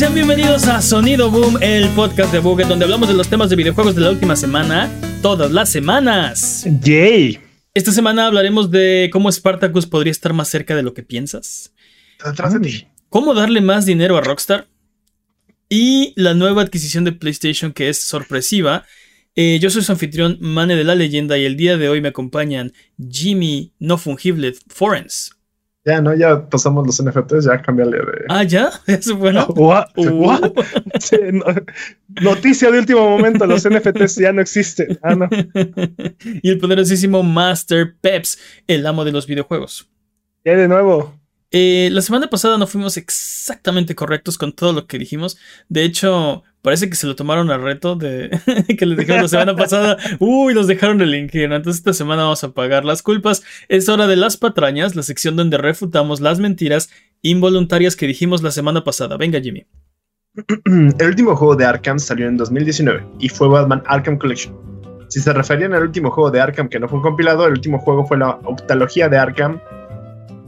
Sean bienvenidos a Sonido Boom, el podcast de Buget, donde hablamos de los temas de videojuegos de la última semana, todas las semanas. Yay. Esta semana hablaremos de cómo Spartacus podría estar más cerca de lo que piensas. Atrás de ti. Cómo darle más dinero a Rockstar. Y la nueva adquisición de PlayStation que es sorpresiva. Eh, yo soy su anfitrión, Mane de la Leyenda, y el día de hoy me acompañan Jimmy No Fungible Forens. Ya, ¿no? Ya pasamos los NFTs, ya cambiale de... Ah, ¿ya? Eso bueno. What? Uh. What? Sí, no- Noticia de último momento, los NFTs ya no existen. Ah, no. y el poderosísimo Master Peps, el amo de los videojuegos. Ya de nuevo. Eh, la semana pasada no fuimos exactamente correctos con todo lo que dijimos. De hecho, parece que se lo tomaron a reto de que les dijeron la semana pasada. Uy, los dejaron el infierno. Entonces esta semana vamos a pagar las culpas. Es hora de las patrañas, la sección donde refutamos las mentiras involuntarias que dijimos la semana pasada. Venga, Jimmy. El último juego de Arkham salió en 2019 y fue Batman Arkham Collection. Si se referían al último juego de Arkham que no fue compilado, el último juego fue la octalogía de Arkham.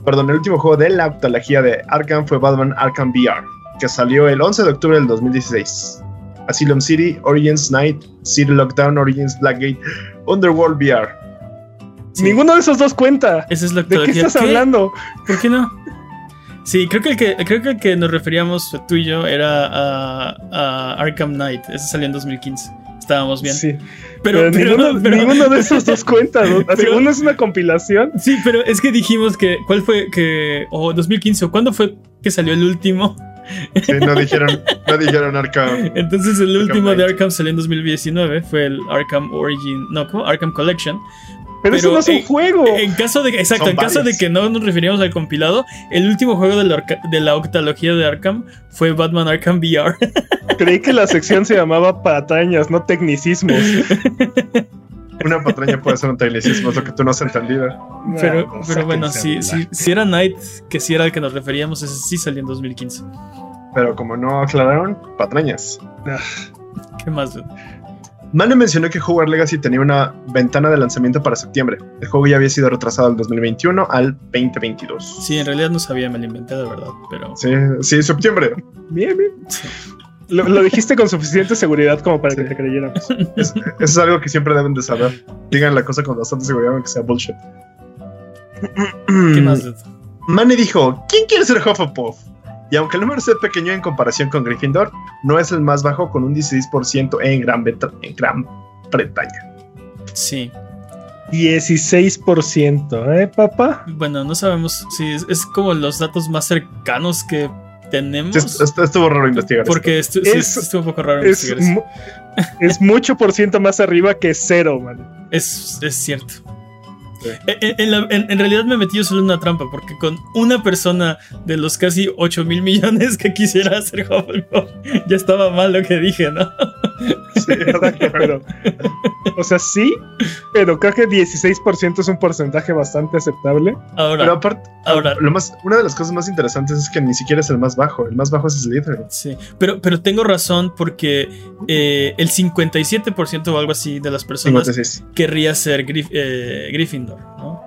Perdón, el último juego de la octalogía de Arkham fue Batman Arkham VR, que salió el 11 de octubre del 2016. Asylum City, Origins Night, City Lockdown, Origins Blackgate, Underworld VR. Sí. Ninguno de esos dos cuenta. Esa es la ¿De qué estás hablando? ¿Por qué no? Sí, creo que el que, creo que, el que nos referíamos tú y yo era a, a Arkham Knight. Ese salió en 2015. Estábamos bien. Sí. Pero, Pero, pero- ninguno, pero- ninguno de esos dos cuenta. ¿no? Así, uno es una compilación. Sí, pero es que dijimos que. ¿Cuál fue? Que. O 2015. ¿O cuándo fue que salió el último? Sí, no dijeron, no dijeron Arkham. Entonces el Arkham último de. Arkham salió en 2019. Fue el Arkham Origin. No, ¿cómo? Arkham Collection. Pero, eso no es un juego. En caso de. Exacto, Son en caso de que no nos referíamos al compilado, el último juego de la, de la octalogía de Arkham fue Batman Arkham VR. Creí que la sección se llamaba patrañas, no tecnicismos. Una patraña puede ser un tecnicismo, es lo que tú no has entendido. Pero, pero bueno, si, si, si era Knight, que si era el que nos referíamos, ese sí salió en 2015. Pero como no aclararon, patrañas. ¿Qué más? Mane mencionó que Hogwarts Legacy tenía una ventana de lanzamiento para septiembre. El juego ya había sido retrasado del 2021 al 2022. Sí, en realidad no sabía, me lo inventé de verdad, pero... Sí, sí, septiembre. Bien, bien. Sí. Lo, lo dijiste con suficiente seguridad como para que te creyéramos. Es- eso es algo que siempre deben de saber. Digan la cosa con bastante seguridad, aunque sea bullshit. ¿Qué más? Mane dijo, ¿quién quiere ser Hufflepuff? Y aunque el número sea pequeño en comparación con Gryffindor, no es el más bajo con un 16% en Gran, Breta- en Gran Bretaña. Sí. 16%, ¿eh, papá? Bueno, no sabemos si es, es como los datos más cercanos que tenemos. Sí, est- est- estuvo raro investigar Porque estu- sí, Es- estuvo un poco raro Es, investigar eso. mu- es mucho por ciento más arriba que cero, man. Es, es cierto. Sí. En, en la- en- en realidad me metí yo solo en una trampa, porque con una persona de los casi 8 mil millones que quisiera hacer Hufflepuff, ya estaba mal lo que dije, ¿no? Sí, Exacto, pero. O sea, sí, pero creo que 16% es un porcentaje bastante aceptable. Ahora, Pero aparte, ahora, lo más, una de las cosas más interesantes es que ni siquiera es el más bajo. El más bajo es Slytherin. sí. Pero, pero tengo razón porque eh, el 57% o algo así de las personas 56. querría ser Grif- eh, Gryffindor, ¿no?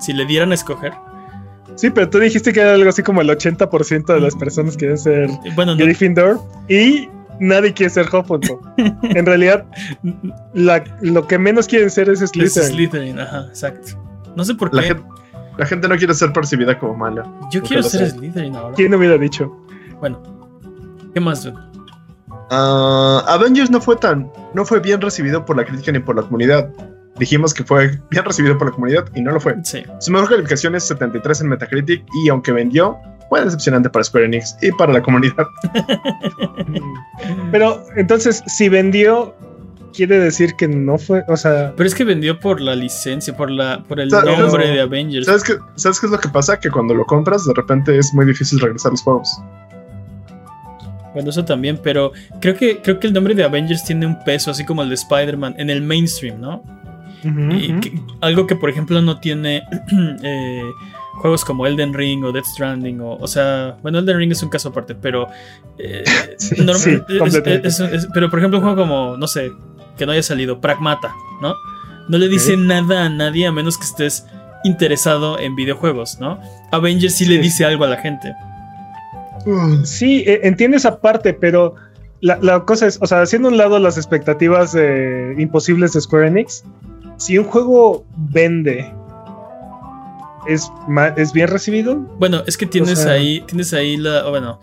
Si le dieran a escoger. Sí, pero tú dijiste que era algo así como el 80% de las personas quieren ser Eh, Bueno, no, Gryffindor y nadie quiere ser Hufflepuff. En realidad, la- lo que menos quieren ser es es Slytherin. Slytherin, ajá, exacto. No sé por La qué. gente, la gente no quiere ser percibida como mala. Yo quiero ser. Slytherin ahora. ¿Quién hubiera dicho? Bueno, ¿qué más? dude? Ah, Avengers no fue tan, no fue bien recibido por la crítica ni por la comunidad. Dijimos que fue bien recibido por la comunidad y no lo fue. Sí. Su mejor calificación es 73 en Metacritic y aunque vendió, fue decepcionante para Square Enix y para la comunidad. Pero entonces, si vendió, quiere decir que no fue, o sea, Pero es que vendió por la licencia, por la, por el ¿Sabes? nombre de Avengers. ¿Sabes qué, ¿Sabes qué es lo que pasa? Que cuando lo compras, de repente es muy difícil regresar los juegos. Bueno, eso también, pero creo que, creo que el nombre de Avengers tiene un peso, así como el de Spider-Man, en el mainstream, ¿no? Y que- algo que, por ejemplo, no tiene eh, juegos como Elden Ring o Death Stranding, o, o sea, bueno, Elden Ring es un caso aparte, pero. eh, Sí, sí, es- completamente. es- es- pero, por ejemplo, un juego como, no sé, que no haya salido, Pragmata, ¿no? No le dice nada a nadie a menos que estés interesado en videojuegos, ¿no? Avengers sí, le dice algo a la gente. Sí, e, entiendo esa parte, pero la, cosa es, o sea, haciendo un lado las expectativas imposibles de Square Enix, si un juego vende, ¿es, ¿es bien recibido? Bueno, es que tienes ahí, tienes ahí la, bueno,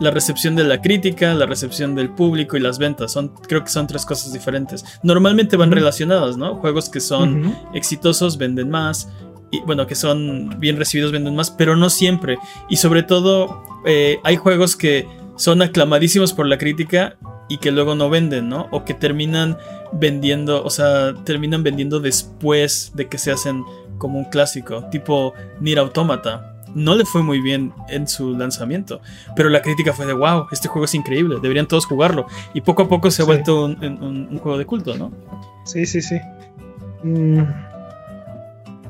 la recepción de la crítica, la recepción del público y las ventas. Son, creo que son tres cosas diferentes. Normalmente van relacionadas, ¿no? Juegos que son exitosos venden más. Y bueno, que son bien recibidos venden más, pero no siempre. Y sobre todo, eh, hay juegos que son aclamadísimos por la crítica y que luego no venden, ¿no? O que terminan vendiendo, o sea, terminan vendiendo después de que se hacen como un clásico, tipo Nier Automata. No le fue muy bien en su lanzamiento, pero la crítica fue de wow, este juego es increíble, deberían todos jugarlo. Y poco a poco se ha vuelto un, juego de culto, ¿no? Sí, sí, sí. Mm.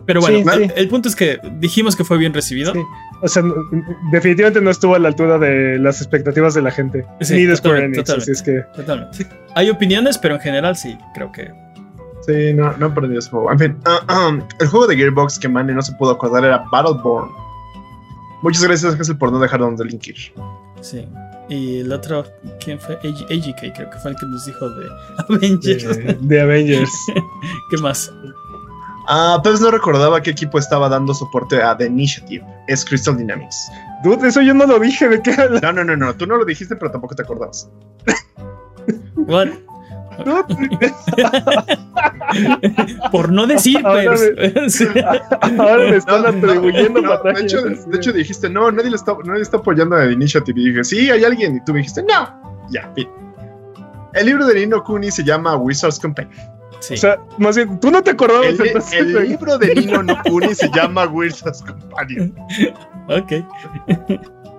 Pero bueno, el, punto es que dijimos que fue bien recibido. O sea, definitivamente no estuvo a la altura de las expectativas de la gente. ni de Square Enix. Así es que... Totalmente. Hay opiniones, pero en general sí, creo que. Sí, no, no perdido ese juego. En fin, uh, um, el juego de Gearbox que Manny no se pudo acordar era Battleborn. Muchas gracias, Hazel, por no dejar donde linkir. Sí. Y el otro, ¿quién fue? AGK, creo que fue el que nos dijo de Avengers. De, Avengers. ¿Qué más? Ah, pues no recordaba qué equipo estaba dando soporte a The Initiative. Es Crystal Dynamics. Dude, eso yo no lo dije. ¿De qué No, no, no, no. Tú no lo dijiste, pero tampoco te acordabas. What? Por no decir, ahora pues. Me, ahora me están atribuyendo no, de, hecho, de hecho, dijiste, no, nadie, le está, nadie está apoyando a The Initiative. Y dije, sí, hay alguien. Y tú me dijiste, no. Ya, fin. El libro de Nino Kuni se llama Wizards O sea, más bien, tú no te acordabas. El, el libro de Nino no Kuni se llama Wizards Company. Ok.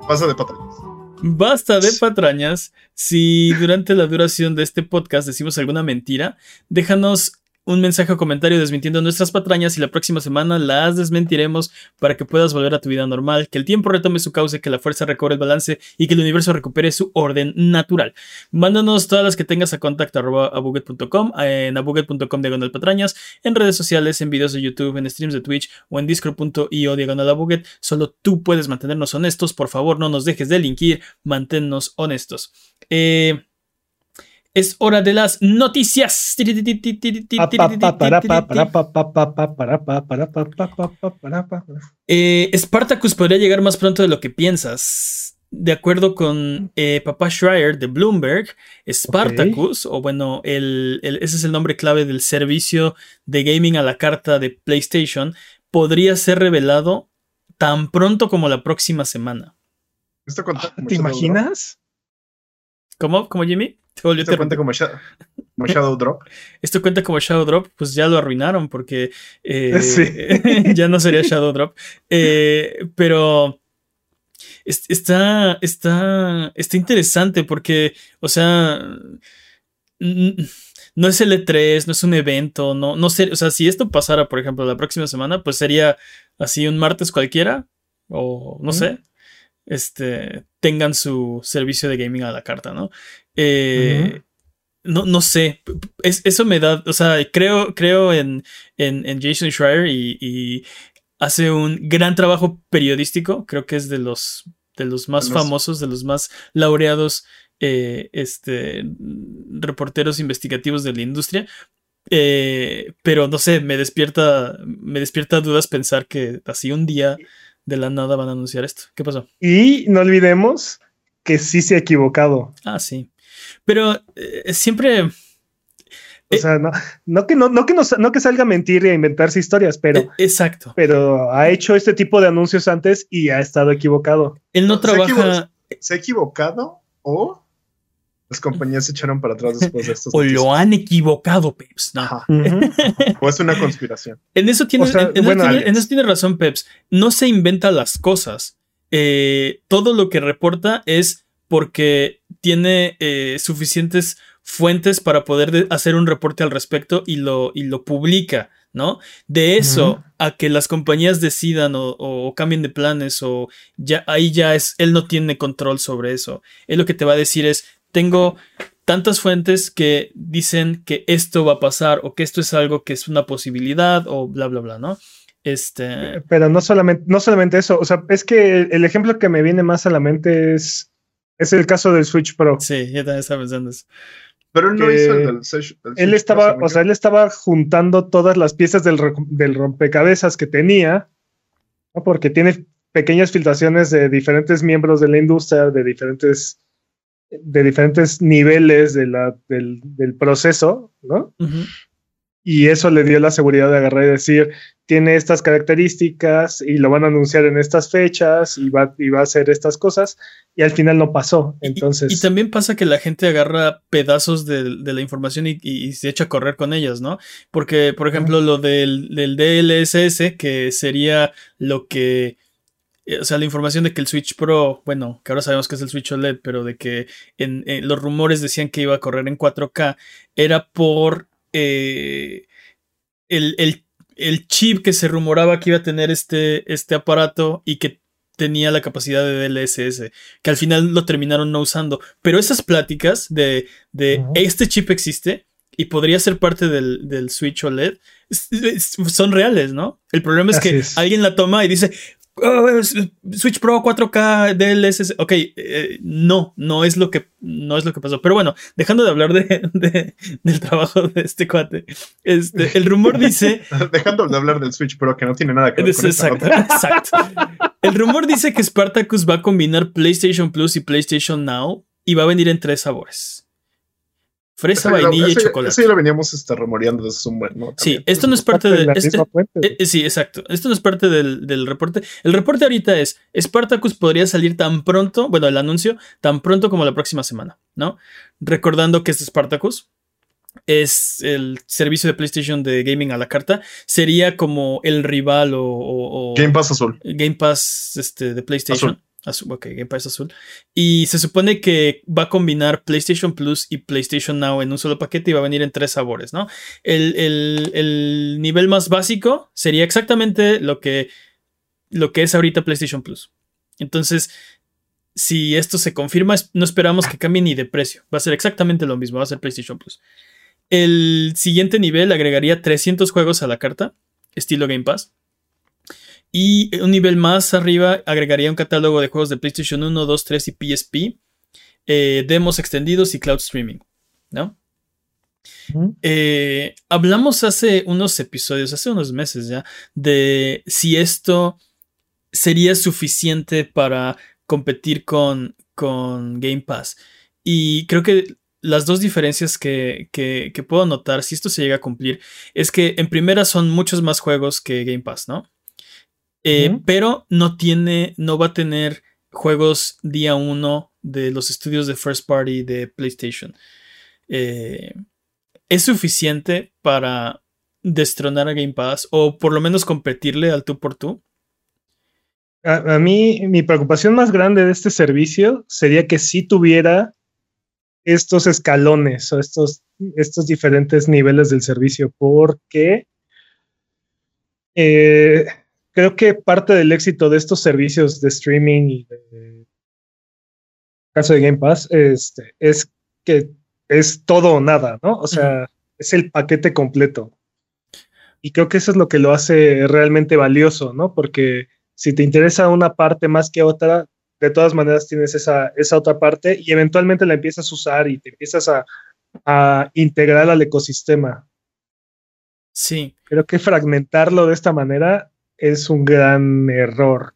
Pasa de patrañas. Basta de patrañas. Si durante la duración de este podcast decimos alguna mentira, déjanos un mensaje o comentario desmintiendo nuestras patrañas y la próxima semana las desmentiremos para que puedas volver a tu vida normal, que el tiempo retome su cauce, que la fuerza recobre el balance y que el universo recupere su orden natural. Mándanos todas las que tengas a contacto arroba abuget.com, en abuget.com diagonal patrañas, en redes sociales, en videos de YouTube, en streams de Twitch o en discord.io diagonal abuget. Solo tú puedes mantenernos honestos, por favor no nos dejes delinquir, manténnos honestos. Eh, es hora de las noticias. Spartacus podría llegar más pronto de lo que piensas. De acuerdo con Papá Schreier de Bloomberg, Spartacus, o bueno, ese es el nombre clave del servicio de gaming a la carta de PlayStation, podría ser revelado tan pronto como la próxima semana. ¿Te imaginas? ¿Cómo? ¿Cómo, Jimmy? ¿Esto cuenta como, Shadow Drop? Esto cuenta como Shadow Drop, pues ya lo arruinaron porque eh, ya no sería Shadow Drop. Eh, pero está, está, está interesante porque, o sea, no es el E3, no es un evento, no, no sé, o sea, si esto pasara, por ejemplo, la próxima semana, pues sería así un martes cualquiera, o no sé, este, tengan su servicio de gaming a la carta, ¿no? Eh, no, no sé, eso me da, o sea, creo, creo en, en, Jason Schreier y, hace un gran trabajo periodístico, creo que es de los, de los más famosos, de los más laureados eh, este, reporteros investigativos de la industria. Eh, pero no sé, me despierta, me despierta dudas pensar que así un día de la nada van a anunciar esto. ¿Qué pasó? Y no olvidemos que sí se ha equivocado. Ah, sí. Pero eh, siempre. O eh, sea, no, que no, no, que no, que salga a mentir y a inventarse historias, pero. Eh, exacto. Pero ha hecho este tipo de anuncios antes y ha estado equivocado. Él no trabaja. ¿Se ha equivocado o las compañías se echaron para atrás después de esto. o lo han equivocado, Peps. No. o es una conspiración. En eso tiene, tiene, razón, Peps. No se inventa las cosas. Eh, todo lo que reporta es porque tiene eh, suficientes fuentes para poder hacer un reporte al respecto y lo, y lo publica, ¿no? De eso a que las compañías decidan o, o, cambien de planes o ya ahí ya es, él no tiene control sobre eso. Él lo que te va a decir es, tengo tantas fuentes que dicen que esto va a pasar o que esto es algo que es una posibilidad o bla, bla, bla, ¿no? Este. Pero no solamente, no solamente eso. O sea, es que el, ejemplo que me viene más a la mente es, es el caso del Switch Pro. Sí, yo también estaba pensando eso. Pero él no hizo el del, Switch Él estaba, o sea, él estaba juntando todas las piezas del, del rompecabezas que tenía, ¿no? porque tiene pequeñas filtraciones de diferentes miembros de la industria, de diferentes, de diferentes niveles de la, del, del proceso, ¿no? Y eso le dio la seguridad de agarrar y decir, tiene estas características y lo van a anunciar en estas fechas y va, y va a hacer estas cosas y al final no pasó. Entonces... Y, también pasa que la gente agarra pedazos de, la información y, se echa a correr con ellas, ¿no? Porque, por ejemplo, lo del, del DLSS, que sería lo que o sea, la información de que el Switch Pro, bueno, que ahora sabemos que es el Switch OLED, pero de que en, los rumores decían que iba a correr en 4K, era por eh, el, chip que se rumoraba que iba a tener este, este aparato y que tenía la capacidad de DLSS, que al final lo terminaron no usando. Pero esas pláticas de, de este chip existe y podría ser parte del, Switch OLED son reales, ¿no? El problema es que alguien la toma y dice, Oh, Switch Pro 4K DLSS. Ok, eh, no, no es lo que no es lo que pasó. Pero bueno, dejando de hablar de, del trabajo de este cuate, este, el rumor dice. dejando de hablar del Switch Pro, que no tiene nada que ver con Exacto, exacto. El rumor dice que Spartacus va a combinar PlayStation Plus y PlayStation Now y va a venir en tres sabores. Fresa, vainilla y chocolate. Eso ya lo veníamos este, rumoreando desde un buen, ¿no? Sí, esto no es parte de. Este, eh, eh, sí, exacto. Esto no es parte del, reporte. El reporte ahorita es: Spartacus podría salir tan pronto, bueno, el anuncio, tan pronto como la próxima semana, ¿no? Recordando que este Spartacus es el servicio de PlayStation de gaming a la carta. Sería como el rival o. Game Pass azul. Game Pass este, de PlayStation. Azul, ok, Game Pass azul. Y se supone que va a combinar PlayStation Plus y PlayStation Now en un solo paquete y va a venir en tres sabores, ¿no? El, nivel más básico sería exactamente lo que, lo que es ahorita PlayStation Plus. Entonces, si esto se confirma, no esperamos que cambie ni de precio. Va a ser exactamente lo mismo, va a ser PlayStation Plus. El siguiente nivel agregaría 300 juegos a la carta, estilo Game Pass. Y un nivel más arriba agregaría un catálogo de juegos de PlayStation 1, 2, 3 y PSP, eh, demos extendidos y cloud streaming, ¿no? Eh, hablamos hace unos episodios, hace unos meses ya, de si esto sería suficiente para competir con, con Game Pass. Y creo que las dos diferencias que, que, puedo notar, si esto se llega a cumplir, es que en primera son muchos más juegos que Game Pass, ¿no? Eh, pero no tiene, no va a tener juegos día uno de los estudios de first party de PlayStation. Eh, ¿Es suficiente para destronar a Game Pass o por lo menos competirle al tú por tú? A, mí, mi preocupación más grande de este servicio sería que si tuviera estos escalones o estos, estos diferentes niveles del servicio, porque eh, creo que parte del éxito de estos servicios de streaming y de caso de Game Pass este, es que es todo o nada, ¿no? O sea, es el paquete completo. Y creo que eso es lo que lo hace realmente valioso, ¿no? Porque si te interesa una parte más que otra, de todas maneras tienes esa, esa otra parte y eventualmente la empiezas a usar y te empiezas a, a integrar al ecosistema. Sí. Creo que fragmentarlo de esta manera es un gran error.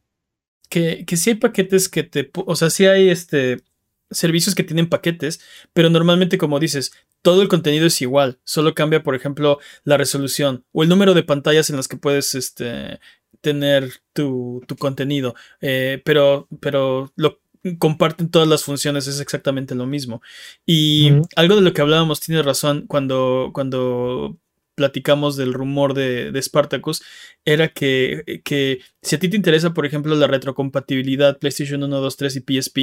Que, que sí hay paquetes que te. O sea, sí hay este. Servicios que tienen paquetes, pero normalmente, como dices, todo el contenido es igual. Solo cambia, por ejemplo, la resolución o el número de pantallas en las que puedes este, tener tu, tu contenido. Eh, pero, pero lo comparten todas las funciones, es exactamente lo mismo. Y algo de lo que hablábamos tiene razón cuando, cuando platicamos del rumor de, de Spartacus, era que, que, si a ti te interesa, por ejemplo, la retrocompatibilidad PlayStation 1, 2, 3 y PSP,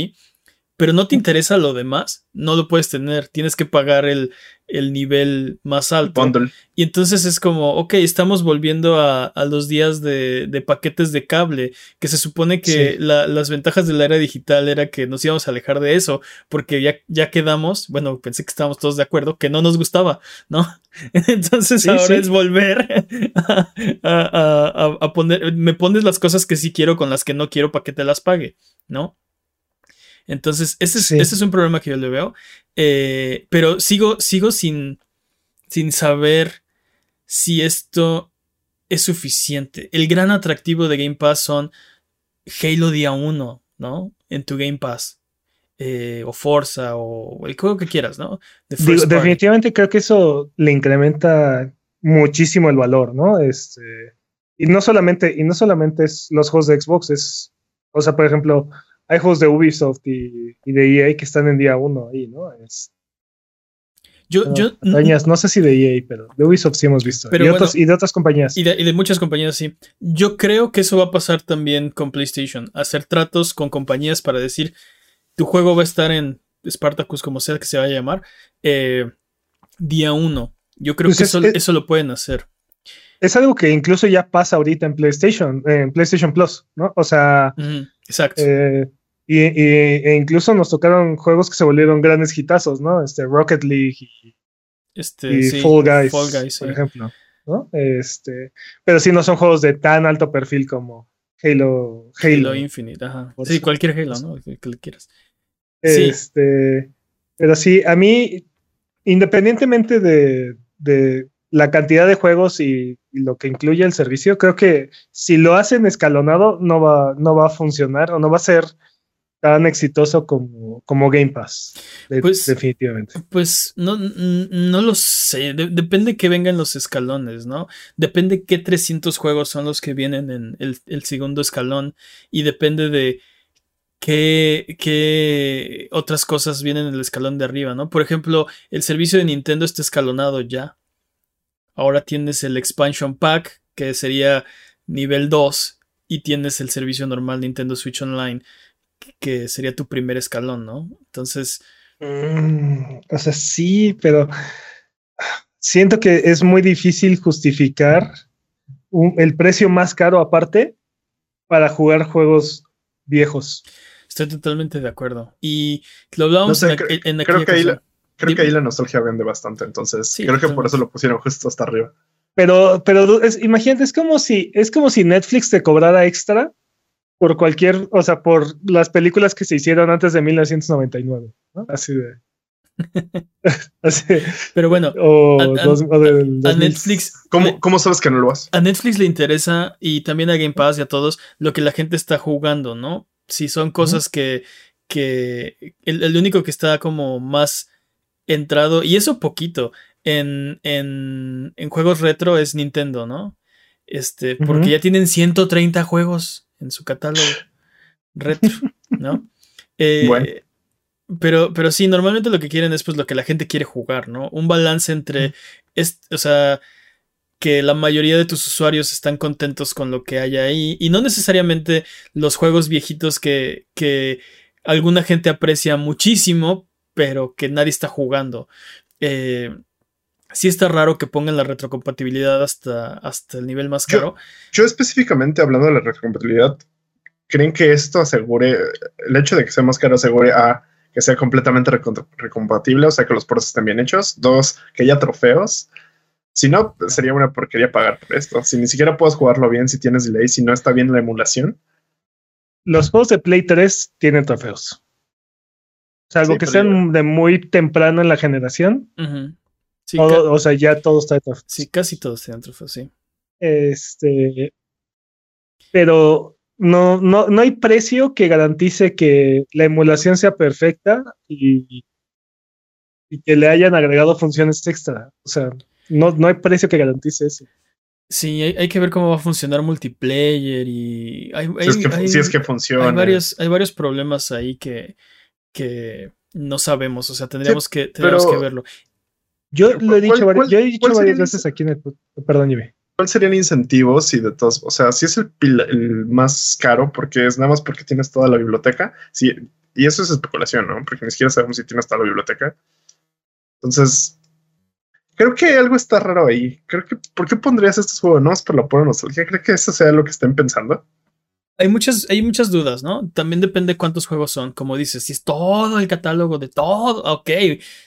pero no te interesa lo demás, no lo puedes tener. Tienes que pagar el, el nivel más alto. Bundle. Y entonces es como, ok, estamos volviendo a, a los días de, de paquetes de cable, que se supone que Sí. la- las ventajas de la era digital era que nos íbamos a alejar de eso, porque ya, ya quedamos, bueno, pensé que estábamos todos de acuerdo, que no nos gustaba, ¿no? Entonces Sí, ahora sí. es volver a, a- a- a poner, me pones las cosas que sí quiero con las que no quiero para que te las pague, ¿no? Entonces, ese es, Sí. es un problema que yo le veo. Eh, pero sigo, sigo sin, sin saber si esto es suficiente. El gran atractivo de Game Pass son Halo día 1, ¿no? En tu Game Pass. Eh, o Forza, o el juego que quieras, ¿no? Digo, definitivamente creo que eso le incrementa muchísimo el valor, ¿no? Este, y no solamente, y no solamente es los juegos de Xbox, es, o sea, por ejemplo, hay juegos de Ubisoft y, y de EA que están en día uno ahí, ¿no? Es, Yo, bueno, yo, campañas, no sé si de EA, pero de Ubisoft sí hemos visto. Pero y, bueno, y de otras compañías. Y de, y de muchas compañías, sí. Yo creo que eso va a pasar también con PlayStation. Hacer tratos con compañías para decir, tu juego va a estar en Spartacus, como sea que se vaya a llamar, eh, día uno. Yo creo Pues que es- eso, es- eso lo pueden hacer. Es algo que incluso ya pasa ahorita en PlayStation, en PlayStation Plus, ¿no? O sea, Ujú, Exacto. eh, y, y- e incluso nos tocaron juegos que se volvieron grandes hitazos, ¿no? Este Rocket League y este, y sí, Fall Guys, Fall Guys, sí. por ejemplo. ¿no? Este, pero sí no son juegos de tan alto perfil como Halo. Halo. Halo Infinite, ajá. Sí, cualquier Halo, ¿no? Que le quieras. sí. Este, pero sí, a mí, independientemente de, de la cantidad de juegos y, y lo que incluye el servicio, creo que si lo hacen escalonado, no va, no va a funcionar o no va a ser tan exitoso como, como Game Pass. de- Pues- definitivamente. Pues no, no lo sé. De- depende que vengan los escalones, ¿no? Depende qué 300 juegos son los que vienen en el, el segundo escalón. Y depende de qué, qué otras cosas vienen en el escalón de arriba, ¿no? Por ejemplo, el servicio de Nintendo está escalonado ya. Ahora tienes el expansion pack, que sería nivel 2. Y tienes el servicio normal Nintendo Switch Online, que sería tu primer escalón, ¿no? Entonces. Mm, o sea, sí, pero siento que es muy difícil justificar un- el precio más caro aparte para jugar juegos viejos. Estoy totalmente de acuerdo. Y lo hablábamos No sé, en, aqu- cre- en creo que ahí ocasión. Creo que Dime. ahí la nostalgia vende bastante, entonces Sí, creo que por eso lo pusieron justo hasta arriba. Pero, pero es- imagínate, es como si, es como si Netflix te cobrara extra por cualquier, o sea, por las películas que se hicieron antes de 1999, ¿no? Así de. así, Pero bueno, o, A- a- dos- o del a 2000. Netflix. ¿Cómo, cómo sabes que no lo vas? a Netflix le interesa y también a Game Pass y a todos lo que la gente está jugando, ¿no? Si son cosas que, que el, el único que está como más entrado, y eso poquito, en, en, en juegos retro es Nintendo, ¿no? Este, porque ya tienen 130 juegos en su catálogo retro, ¿no? Eh, Bueno. Pero, pero sí, normalmente lo que quieren es pues lo que la gente quiere jugar, ¿no? Un balance entre, es, o sea, que la mayoría de tus usuarios están contentos con lo que hay ahí y no necesariamente los juegos viejitos que, que alguna gente aprecia muchísimo, pero que nadie está jugando. Eh, sí está raro que pongan la retrocompatibilidad hasta, hasta el nivel más caro. Yo específicamente hablando de la retrocompatibilidad, ¿creen que esto asegure, el hecho de que sea más caro asegure a que sea completamente recompatible, o sea, que los ports estén bien hechos? Dos, que haya trofeos. Si no, sería una porquería pagar por esto. Si ni siquiera puedes jugarlo bien, si tienes delay, si no está bien la emulación. Los juegos de Play 3 tienen trofeos. Salvo Sí, que sean de muy temprano en la generación. Ujú. Sí, todo- ca- o sea, ya todos traen trofeos. sí, casi todos tienen trofeos, sí. Este, pero no, no, no hay precio que garantice que la emulación sea perfecta y, y que le hayan agregado funciones extra. O sea, no, no hay precio que garantice eso. Sí, hay, hay que ver cómo va a funcionar multiplayer y hay, Si es que, hay- si es que funciona. hay varios, hay varios problemas ahí que, que no sabemos, o sea, tendríamos que, tendríamos pero- que verlo. Yo lo he ¿cuál- dicho, vari- cuál- yo he dicho cuál sería varias veces aquí en el... Perdón, Jimmy. ¿Cuáles serían incentivos si de todos, o sea, si es el, el más caro porque es nada más porque tienes toda la biblioteca, si Y eso es especulación, ¿no? Porque ni siquiera sabemos si tiene hasta la biblioteca. Entonces, creo que algo está raro ahí. Creo que, ¿por qué pondrías estos juegos? No es por la pura nostalgia. Creo que eso sea lo que estén pensando. Hay muchas, hay muchas dudas, ¿no? También depende cuántos juegos son. Como dices, si es todo el catálogo de todo, ok,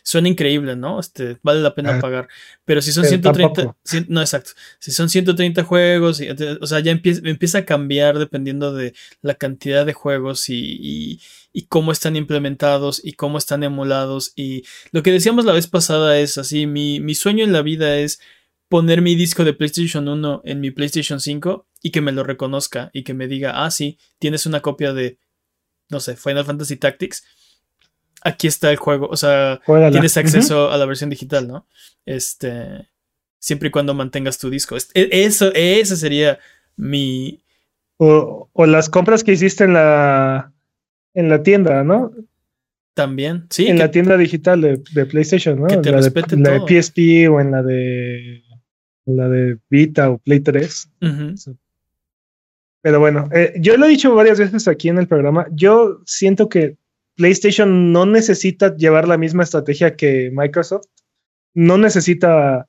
suena increíble, ¿no? Este, vale la pena Ah, pagar. Pero si son pero 130, tampoco. cien- no, exacto. Si son 130 juegos, y- o sea, ya empieza, empieza a cambiar dependiendo de la cantidad de juegos y, y, y cómo están implementados y cómo están emulados. Y lo que decíamos la vez pasada es así, mi, mi sueño en la vida es poner mi disco de PlayStation 1 en mi PlayStation 5 y que me lo reconozca y que me diga, ah, sí, tienes una copia de, no sé, Final Fantasy Tactics. Aquí está el juego, o sea, tienes acceso a la versión digital, ¿no? Este, siempre y cuando mantengas tu disco. E- Eso, ese sería mi, O, o las compras que hiciste en la en la tienda, ¿no? también, sí, en que- la tienda digital de, de PlayStation, ¿no? que te la, respete de, la de todo. PSP o en la de la de Vita o Play 3. ujú, Pero bueno, eh, yo lo he dicho varias veces aquí en el programa. Yo siento que PlayStation no necesita llevar la misma estrategia que Microsoft. No necesita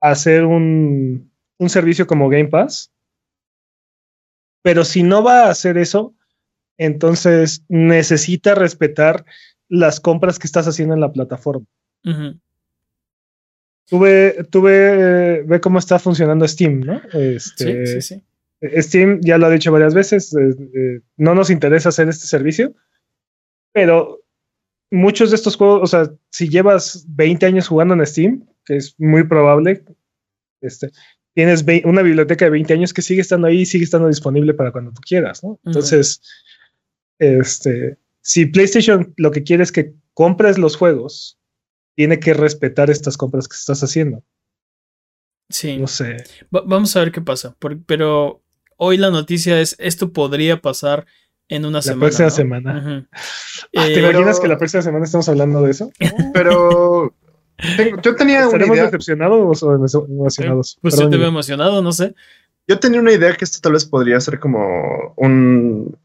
hacer un, un servicio como Game Pass. Pero si no va a hacer eso, entonces necesita respetar las compras que estás haciendo en la plataforma. ujú. Tú ve, tú ve, ve cómo está funcionando Steam, ¿no? Este, sí, sí, sí. Steam ya lo ha dicho varias veces, eh, eh, no nos interesa hacer este servicio, pero muchos de estos juegos, o sea, si llevas 20 años jugando en Steam, que es muy probable, este, tienes una biblioteca de 20 años que sigue estando ahí y sigue estando disponible para cuando tú quieras, ¿no? Entonces, este, si PlayStation lo que quiere es que compres los juegos, tiene que respetar estas compras que estás haciendo. Sí. No sé. Va- vamos a ver qué pasa. por- pero hoy la noticia es, esto podría pasar en una La semana. próxima ¿no? semana. Ujú. Ah, ¿Te Eh, pero- imaginas que la próxima semana estamos hablando de eso? Pero tengo- yo tenía una ¿Estaremos idea. decepcionados o emo- emocionados? pues Perdón, yo te veo emocionado, no sé. Yo tenía una idea que esto tal vez podría ser como un.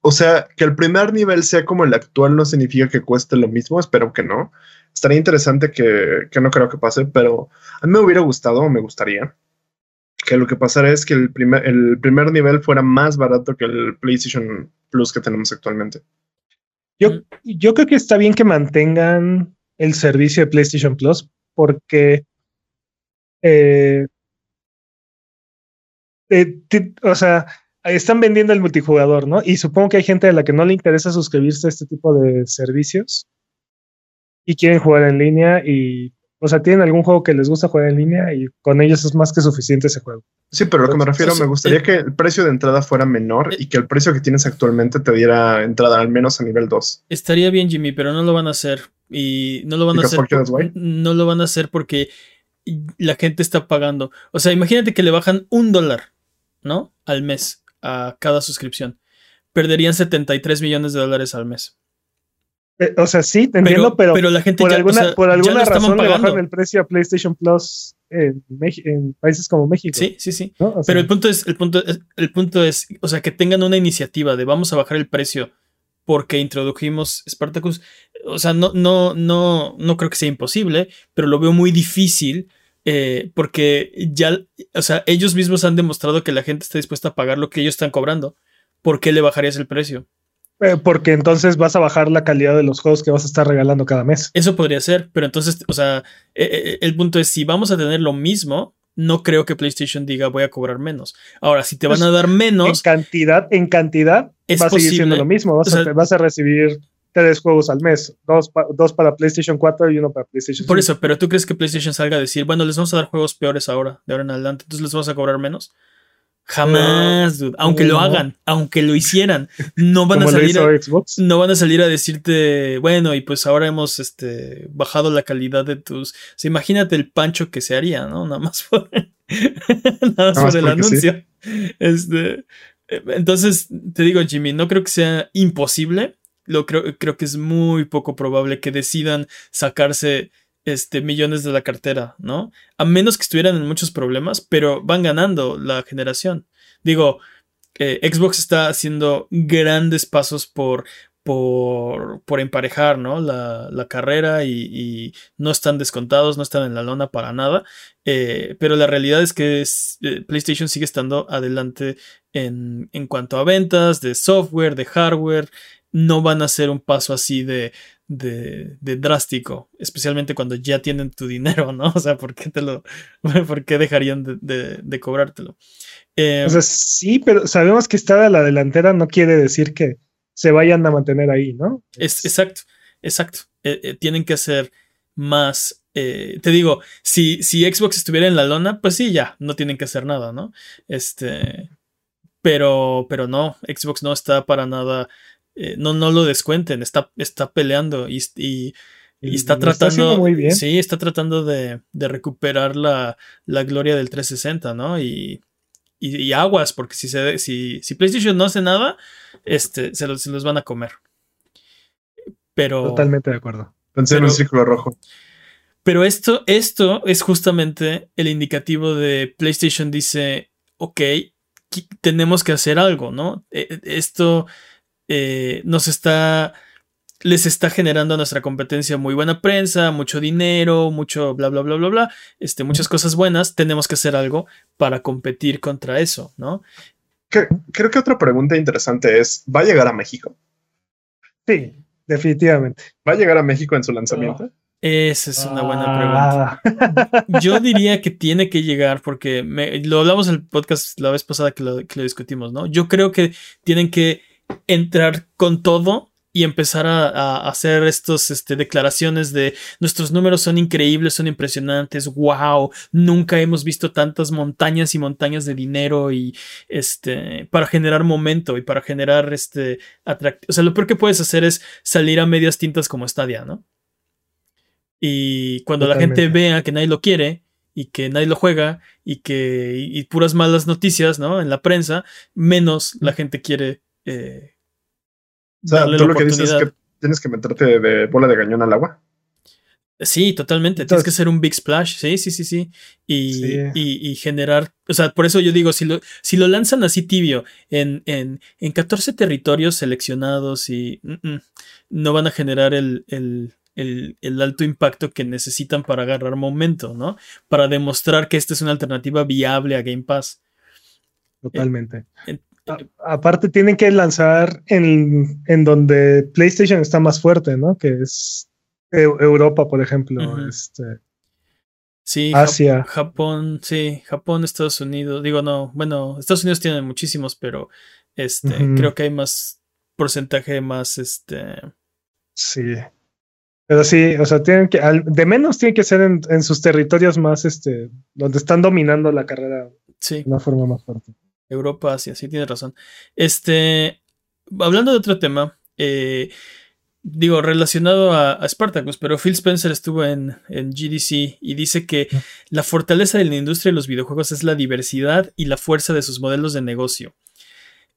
O sea, que el primer nivel sea como el actual no significa que cueste lo mismo, espero que no. Estaría interesante que, que no creo que pase, pero a mí me hubiera gustado o me gustaría que lo que pasara es que el primer, el primer nivel fuera más barato que el PlayStation Plus que tenemos actualmente. Yo, yo creo que está bien que mantengan el servicio de PlayStation Plus porque eh, eh, ti- o sea, están vendiendo el multijugador, ¿no? Y supongo que hay gente a la que no le interesa suscribirse a este tipo de servicios y quieren jugar en línea y, o sea, tienen algún juego que les gusta jugar en línea y con ellos es más que suficiente ese juego. Sí, pero lo que me refiero, me gustaría eh, que el precio de entrada fuera menor y que el precio que tienes actualmente te diera entrada al menos a nivel 2. Estaría bien, Jimmy, pero no lo van a hacer. Y no lo van a hacer. No lo van a hacer porque la gente está pagando. O sea, imagínate que le bajan un dólar, ¿no? Al mes a cada suscripción. Perderían 73 millones de dólares al mes. Eh, o sea, sí, te entiendo, pero, pero la gente por ya, o alguna, sea, por alguna razón le bajaron el precio a PlayStation Plus en, en países como México. Sí, sí, sí. ¿no? O sea, Pero el punto es, el punto es, el punto es, o sea, que tengan una iniciativa de vamos a bajar el precio porque introdujimos Spartacus. O sea, no, no, no, no creo que sea imposible, pero lo veo muy difícil. eh, porque ya, o sea, ellos mismos han demostrado que la gente está dispuesta a pagar lo que ellos están cobrando. ¿Por qué le bajarías el precio? Eh, porque entonces vas a bajar la calidad de los juegos que vas a estar regalando cada mes. Eso podría ser, pero entonces, o sea, eh, eh, el punto es, si vamos a tener lo mismo, no creo que PlayStation diga voy a cobrar menos. Ahora, si te van a dar En menos, cantidad, en cantidad Es va a seguir siendo lo mismo. Vas, O sea- a, vas a recibir tres juegos al mes, dos, pa- dos para PlayStation 4 y uno para PlayStation Por 5. eso, pero tú crees que PlayStation salga a decir, bueno, les vamos a dar juegos peores ahora, de ahora en adelante, entonces les vamos a cobrar menos? Jamás, dude. Aunque lo hagan, aunque lo hicieran, no van a salir a, Xbox. no van a salir a decirte, bueno, y pues ahora hemos este, bajado la calidad de tus. O sea, imagínate el pancho que se haría, ¿no? Nada más por, nada más más por el sí. anuncio. Este, entonces, te digo, Jimmy, no creo que sea imposible. Lo creo, creo que es muy poco probable que decidan sacarse este, millones de la cartera, ¿no? A menos que estuvieran en muchos problemas, pero van ganando la generación. Digo, eh, Xbox está haciendo grandes pasos por, por, emparejar ¿no? la, la carrera y, no están descontados, no están en la lona para nada. Eh, pero la realidad es que eh, PlayStation sigue estando adelante en, en cuanto a ventas de software, de hardware. No van a hacer un paso así de, de, de, drástico, especialmente cuando ya tienen tu dinero, ¿no? O sea, ¿por qué te lo, por qué dejarían de, de, cobrártelo? Eh, o sea, sí, pero sabemos que estar a la delantera no quiere decir que se vayan a mantener ahí, ¿no? Es, exacto, exacto. Eh, eh, tienen que hacer más. Te digo, si, si Xbox estuviera en la lona, pues sí, ya, no tienen que hacer nada, ¿no? Este. Pero, pero no, Xbox no está para nada. No, no lo descuenten, está, está peleando y, y, está tratando. muy bien. Sí, está tratando de, de recuperar la, la, gloria del 360, ¿no? Y, y, aguas, porque si, se, si, si PlayStation no hace nada, este, se los, van a comer. Pero. Totalmente de acuerdo. Pensé en un círculo rojo. Pero esto, esto es justamente el indicativo de PlayStation dice, ok, tenemos que hacer algo, ¿no? E, e, esto eh, nos está les está generando a nuestra competencia muy buena prensa, mucho dinero, mucho bla, bla, bla, bla, bla, este, muchas cosas buenas, tenemos que hacer algo para competir contra eso, ¿no? Creo que otra pregunta interesante es, ¿va a llegar a México? Sí, definitivamente. ¿Va a llegar a México en su lanzamiento? Esa es una buena ah. pregunta. Yo diría que tiene que llegar porque lo hablamos en el podcast la vez pasada que lo, que lo discutimos, ¿no? Yo creo que tienen que entrar con todo y empezar a, hacer estas este, declaraciones de nuestros números son increíbles, son impresionantes, wow, nunca hemos visto tantas montañas y montañas de dinero y este, para generar momento y para generar este atractivo. O sea, lo peor que puedes hacer es salir a medias tintas como Stadia, ¿no? Y cuando la gente vea que nadie lo quiere y que nadie lo juega y que y, puras malas noticias, ¿no? En la prensa, menos la gente quiere eh, o sea, tú lo que dices es que tienes que meterte de, bola de cañón al agua. Sí, totalmente. Tienes que hacer un big splash. Sí, sí, sí, sí. Y, generar. O sea, por eso yo digo, si lo, si lo lanzan así tibio en, en, en 14 territorios seleccionados y mm, mm, no van a generar el, el, el, alto impacto que necesitan para agarrar momento, ¿no? Para demostrar que esta es una alternativa viable a Game Pass. Totalmente aparte tienen que lanzar en, donde PlayStation está más fuerte, ¿no? Que es Europa, por ejemplo. este, sí, Asia. Japón, sí, Japón, Estados Unidos. Digo, no, bueno, Estados Unidos tiene muchísimos, pero este, creo que hay más porcentaje más, este. Sí. Pero sí, o sea, tienen que, de menos tienen que ser en, en, sus territorios más, este, donde están dominando la carrera sí. de una forma más fuerte. Europa, Asia, sí, tienes razón. Este, hablando de otro tema, eh, digo, relacionado a, Spartacus, pero Phil Spencer estuvo en, en, GDC y dice que la fortaleza de la industria de los videojuegos es la diversidad y la fuerza de sus modelos de negocio.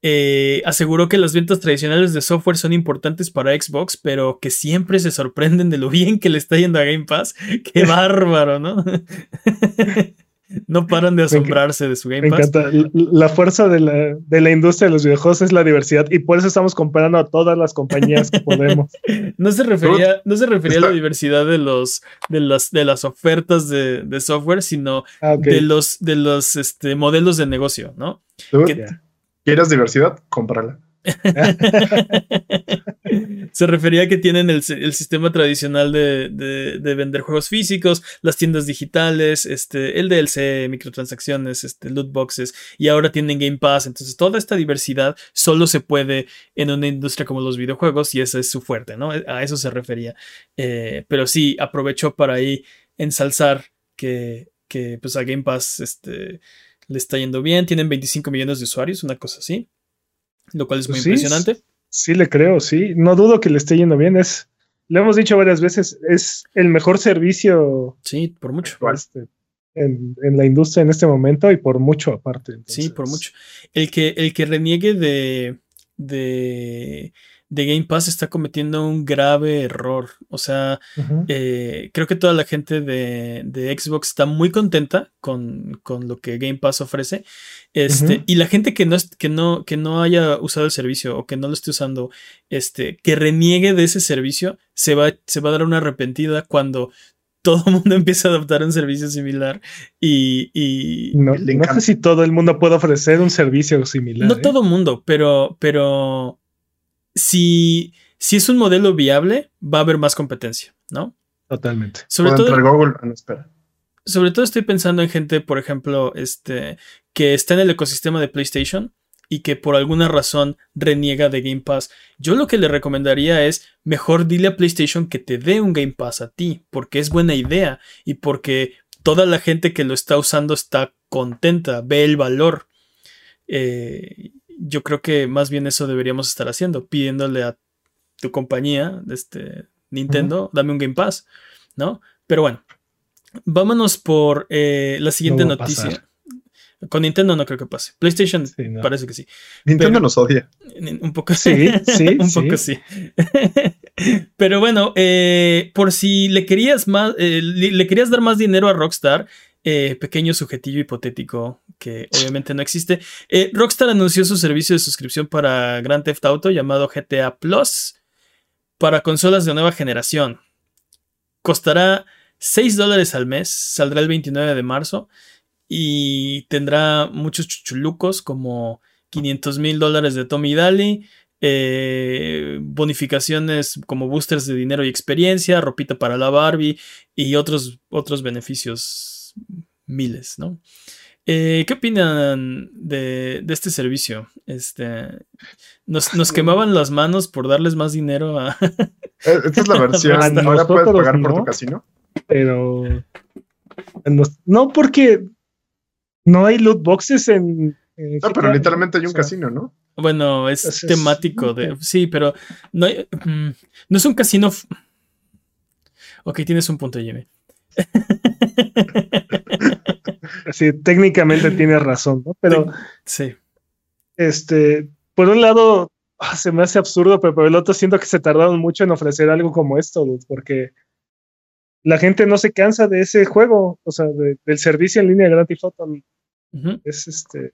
Eh, aseguró que las ventas tradicionales de software son importantes para Xbox, pero que siempre se sorprenden de lo bien que le está yendo a Game Pass. Qué bárbaro, ¿no? No paran de asombrarse de su Game Pass. Me encanta. La fuerza de la, industria de los videojuegos es la diversidad y por eso estamos comparando a todas las compañías que podemos. no se refería, no se refería a la diversidad de los de las de las ofertas de, software, sino ah, de los de los este, modelos de negocio, ¿no? ¿Quieres diversidad? Cómprala. Se refería a que tienen el, sistema tradicional de, vender juegos físicos, las tiendas digitales, este, el DLC, microtransacciones, este, loot boxes, y ahora tienen Game Pass. Entonces, toda esta diversidad solo se puede en una industria como los videojuegos, y esa es su fuerte, ¿no? A eso se refería. Eh, pero sí, aprovechó para ahí ensalzar que, que pues a Game Pass este, le está yendo bien. Tienen 25 millones de usuarios, una cosa así lo cual es muy impresionante. Sí, le creo, sí. No dudo que le esté yendo bien. Es, lo hemos dicho varias veces, es el mejor servicio. Sí, por mucho. Este, en, la industria en este momento y por mucho aparte. Sí, por mucho. El que, el que reniegue de, de, de Game Pass está cometiendo un grave error. O sea, eh, creo que toda la gente de, Xbox está muy contenta con, lo que Game Pass ofrece. Este, Y la gente que no, que, no, que no haya usado el servicio o que no lo esté usando, este, que reniegue de ese servicio, se va, se va a dar una arrepentida cuando todo el mundo empieza a adoptar un servicio similar y... no, sé si todo el mundo puede ofrecer un servicio similar. No ¿eh? todo el mundo, pero, pero si, si es un modelo viable, va a haber más competencia, ¿no? Totalmente. Sobre todo, Google, ah, espera. sobre todo estoy pensando en gente, por ejemplo, este, que está en el ecosistema de PlayStation y que por alguna razón reniega de Game Pass, yo lo que le recomendaría es mejor dile a PlayStation que te dé un Game Pass a ti, porque es buena idea y porque toda la gente que lo está usando está contenta, ve el valor. Eh, yo creo que más bien eso deberíamos estar haciendo, pidiéndole a tu compañía, este, Nintendo, dame un Game Pass, ¿no? Pero bueno, vámonos por eh, la siguiente noticia. Con Nintendo no creo que pase. PlayStation parece que sí. Nintendo nos odia. Un poco sí, sí. un poco sí. Pero bueno, eh, por si le querías más, eh, le, querías dar más dinero a Rockstar, eh, pequeño sujetillo hipotético que obviamente no existe. Rockstar anunció su servicio de suscripción para Grand Theft Auto llamado GTA Plus para consolas de nueva generación. Costará 6 dólares al mes, saldrá el 29 de marzo y tendrá muchos chuchulucos como 500 mil dólares de Tommy Daly, eh, bonificaciones como boosters de dinero y experiencia, ropita para la Barbie y otros, otros beneficios miles, ¿no? Eh, ¿Qué opinan de, este servicio? Este, nos, quemaban las manos por darles más dinero a. Eh, esta es la versión. Ahora puedes pagar por tu casino. Pero. No, porque no hay loot boxes en. no, pero literalmente hay un casino, ¿no? Bueno, es, temático de. Sí, pero no, mm, no es un casino. Ok, tienes un punto, Jimmy. sí, técnicamente tienes razón, ¿no? Pero. Sí. Este. Por un lado, ah, se me hace absurdo, pero por el otro siento que se tardaron mucho en ofrecer algo como esto, porque la gente no se cansa de ese juego, o sea, del servicio en línea de Grand Theft Auto. Es este.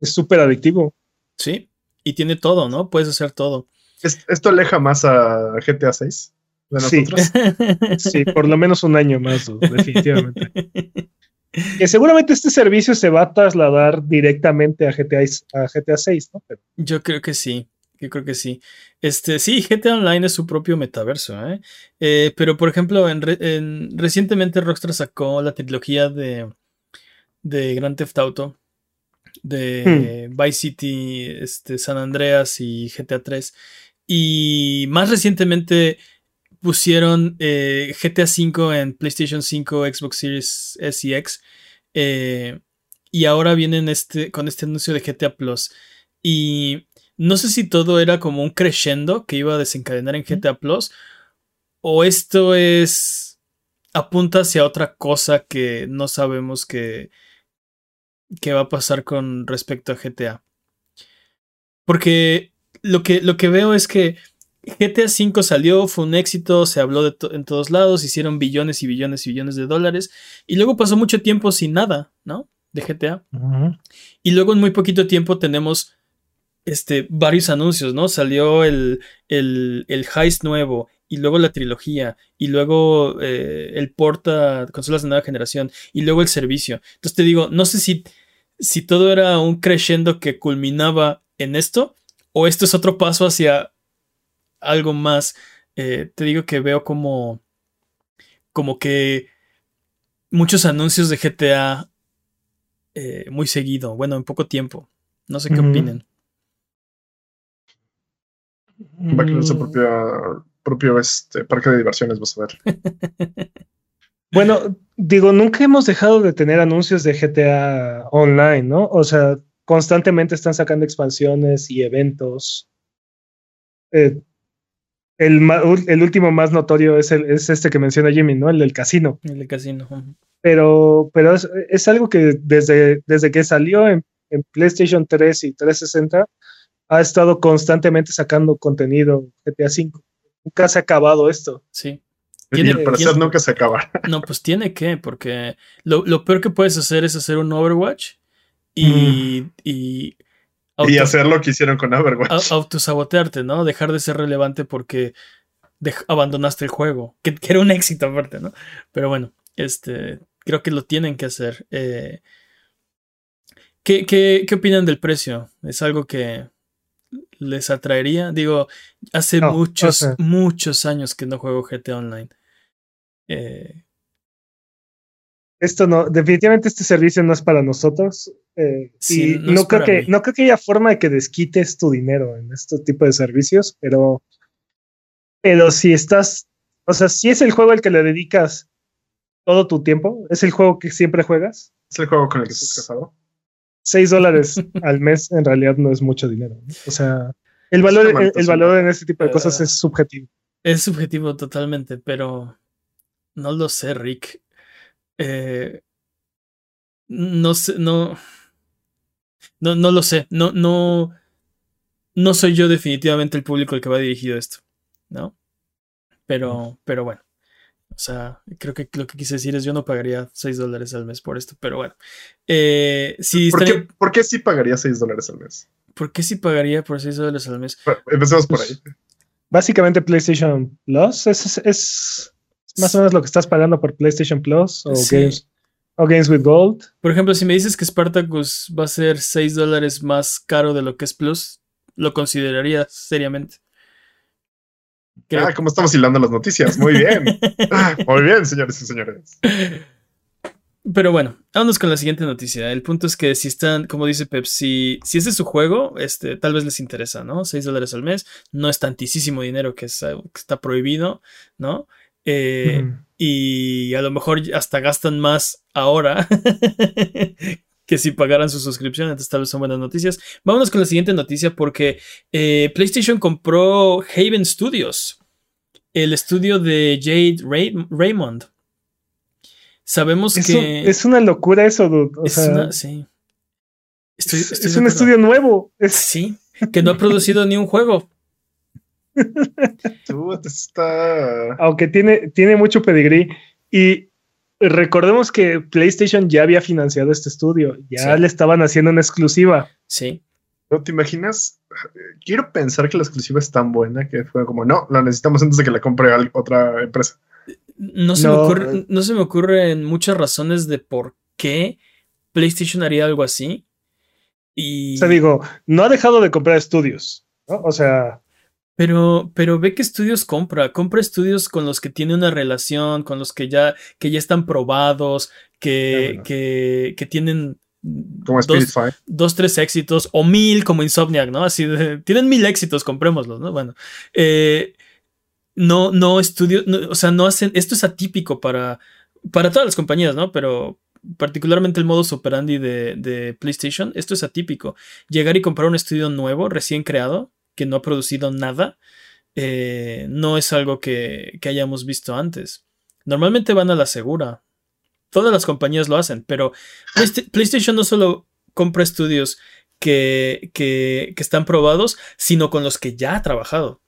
Es súper adictivo. Sí, y tiene todo, ¿no? Puedes hacer todo. ¿Esto aleja más a GTA 6 de nosotros? Sí, por lo menos un año más, definitivamente. que seguramente este servicio se va a trasladar directamente a GTA, a GTA 6, ¿no? Yo creo que sí. Yo creo que sí. Este, sí, GTA Online es su propio metaverso, ¿eh? eh pero, por ejemplo, en, recientemente Rockstar sacó la trilogía de, de Grand Theft Auto, de hmm. Vice City, este, San Andreas y GTA 3. Y más recientemente pusieron eh, GTA 5 en PlayStation 5, Xbox Series S y X. Eh, y ahora vienen este, con este anuncio de GTA Plus. Y no sé si todo era como un crescendo que iba a desencadenar en GTA Plus. O esto es. apunta hacia otra cosa que no sabemos que. que va a pasar con respecto a GTA. Porque lo que, lo que veo es que GTA V salió, fue un éxito, se habló de en todos lados, hicieron billones y billones y billones de dólares. Y luego pasó mucho tiempo sin nada, ¿no? De GTA. Y luego en muy poquito tiempo tenemos este, varios anuncios, ¿no? Salió el, el, el Heist nuevo y luego la trilogía y luego eh, el porta consolas de nueva generación y luego el servicio. Entonces te digo, no sé si, si todo era un crescendo que culminaba en esto o esto es otro paso hacia algo más. Eh, te digo que veo como, como que muchos anuncios de GTA eh, muy seguido, bueno, en poco tiempo. No sé qué opinen. Va a crear su propio, propio este, parque de diversiones, vas a ver. bueno, digo, nunca hemos dejado de tener anuncios de GTA Online, ¿no? O sea, constantemente están sacando expansiones y eventos. Eh, el, el, último más notorio es, el, es este que menciona Jimmy, ¿no? El del casino. El del casino. Pero, pero es, es, algo que desde, desde que salió en, en PlayStation 3 y 360 ha estado constantemente sacando contenido GTA V. Nunca se ha acabado esto. Sí. Y al parecer tiene- nunca se acaba. No, pues tiene que, porque lo, lo peor que puedes hacer es hacer un Overwatch y, y, y auto- hacer lo que hicieron con Overwatch. autosabotearte, ¿no? Dejar de ser relevante porque abandonaste el juego, que, que era un éxito aparte, ¿no? Pero bueno, este, creo que lo tienen que hacer. Eh, ¿qué, qué, qué opinan del precio? ¿Es algo que les atraería? Digo, hace No, muchos, muchos años que no juego GTA Online. Eh, Esto no, definitivamente este servicio no es para nosotros. Eh, Sí, y no creo que, mí. no creo que haya forma de que desquites tu dinero en este tipo de servicios, pero, pero si estás, o sea, si es el juego al que le dedicas todo tu tiempo, es el juego que siempre juegas, Es el juego con el que estás casado. 6 dólares al mes en realidad no es mucho dinero. ¿no? O sea, el valor, el, valor en este tipo de cosas Ah. es subjetivo. Es subjetivo totalmente, pero no lo sé, Rick. Eh, no sé, no, no, no lo sé. No, no, no soy yo definitivamente el público al que va dirigido esto, ¿no? Pero, pero bueno. O sea, creo que lo que quise decir es yo no pagaría 6 dólares al mes por esto, pero bueno. Eh, si ¿Por estaría- qué, ¿Por qué sí pagaría 6 dólares al mes? ¿por qué sí pagaría por 6 dólares al mes? Bueno, Empecemos por ahí. Básicamente PlayStation Plus es, es- es más o menos lo que estás pagando por PlayStation Plus o, Sí. Games, o Games with Gold. Por ejemplo, si me dices que Spartacus va a ser 6 dólares más caro de lo que es Plus, lo consideraría seriamente. Creo- Ah, ¿cómo estamos hilando las noticias? Muy bien. Ah, Muy bien, señores y señores. Pero bueno, vámonos con la siguiente noticia. El punto es que si están, como dice Pep, si, si ese es su juego, este, tal vez les interesa, ¿no? 6 dólares al mes, no es tantísimo dinero que, es algo que está prohibido, ¿no? Eh. Y a lo mejor hasta gastan más ahora que si pagaran su suscripción, entonces tal vez son buenas noticias. Vámonos con la siguiente noticia porque eh, PlayStation compró Haven Studios, el estudio de Jade Ray- Raymond. Sabemos Es, que un- es una locura eso, dude. O es sea, una- sí. Estoy- es, estoy es de un acuerdo. estudio nuevo. Es, Sí, que no ha producido ni un juego. Tú esto está. aunque tiene, tiene mucho pedigrí. Y recordemos que PlayStation ya había financiado este estudio. Ya Sí. le estaban haciendo una exclusiva. Sí. ¿No te imaginas? Quiero pensar que la exclusiva es tan buena que fue como, no, la necesitamos antes de que la compre otra empresa. No se, Me ocurre, no se me ocurren muchas razones de por qué PlayStation haría algo así. Y, O sea, digo, no ha dejado de comprar estudios. ¿no? O sea, pero, pero ve qué estudios compra. Compra estudios con los que tiene una relación, con los que ya, que ya están probados, que, bueno. que, que tienen Como dos, dos, tres éxitos, o mil como Insomniac, ¿no? Así de, tienen mil éxitos, comprémoslos, ¿no? Bueno, eh, no, no estudio, no, o sea, no hacen, esto es atípico para, para todas las compañías, ¿no? Pero particularmente el modus operandi de, de PlayStation, esto es atípico. Llegar y comprar un estudio nuevo, recién creado, que no ha producido nada, eh, no es algo que, que hayamos visto antes. Normalmente van a la segura. Todas las compañías lo hacen, pero Playsta- PlayStation no solo compra estudios que, que, que están probados, sino con los que ya ha trabajado.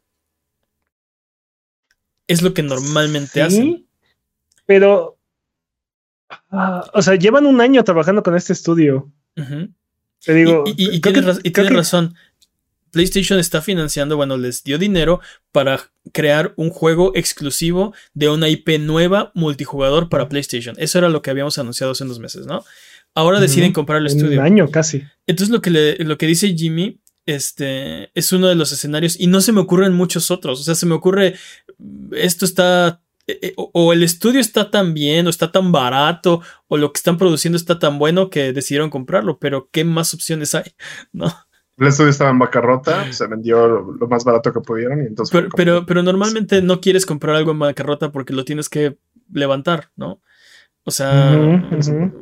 Es lo que normalmente sí, hacen. Pero, ah, o sea, llevan un año trabajando con este estudio. Te digo, y, y- tienes, que- raz- y creo tienes que- razón. PlayStation está financiando, bueno, les dio dinero para crear un juego exclusivo de una IP nueva multijugador para PlayStation. Eso era lo que habíamos anunciado hace unos meses, ¿no? Ahora deciden comprar el Un estudio. año casi. Entonces lo que, le- lo que dice Jimmy este, es uno de los escenarios y no se me ocurren muchos otros. O sea, se me ocurre, esto está, eh, eh, o, o el estudio está tan bien, o está tan barato, o lo que están produciendo está tan bueno que decidieron comprarlo, pero ¿qué más opciones hay? ¿No? El estudio estaba en bancarrota, se vendió lo, lo más barato que pudieron y entonces. Pero, pero, pero normalmente no quieres comprar algo en bancarrota porque lo tienes que levantar, ¿no? O sea,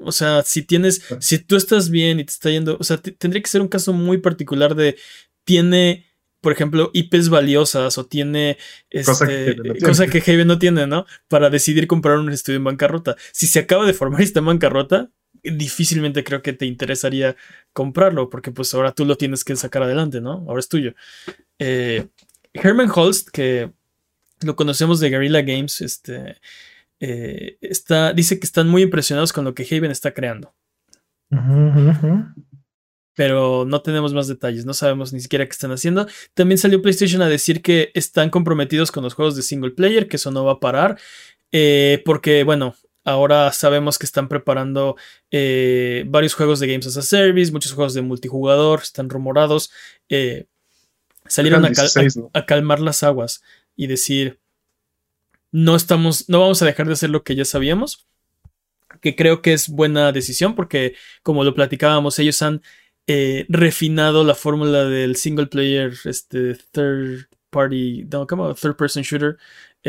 o sea, si tienes, si tú estás bien y te está yendo, o sea, te- tendría que ser un caso muy particular de tiene, por ejemplo, IPs valiosas o tiene Cosa este, que Haven no tiene. cosa que Haven no tiene, ¿no? Para decidir comprar un estudio en bancarrota. Si se acaba de formar y está en bancarrota, difícilmente creo que te interesaría comprarlo, porque pues ahora tú lo tienes que sacar adelante, ¿no? Ahora es tuyo. Eh, Herman Holst, que lo conocemos de Guerrilla Games, este, eh, está, dice que están muy impresionados con lo que Haven está creando. Pero no tenemos más detalles, no sabemos ni siquiera qué están haciendo. También salió PlayStation a decir que están comprometidos con los juegos de single player, que eso no va a parar. Eh, porque, bueno, ahora sabemos que están preparando eh, varios juegos de Games as a Service, muchos juegos de multijugador, están rumorados. salieron a calmar las aguas y decir, no estamos, no vamos a dejar de hacer lo que ya sabíamos, que creo que es buena decisión porque como lo platicábamos, ellos han eh, refinado la fórmula del single player, este third party, no, ¿cómo? Third person shooter,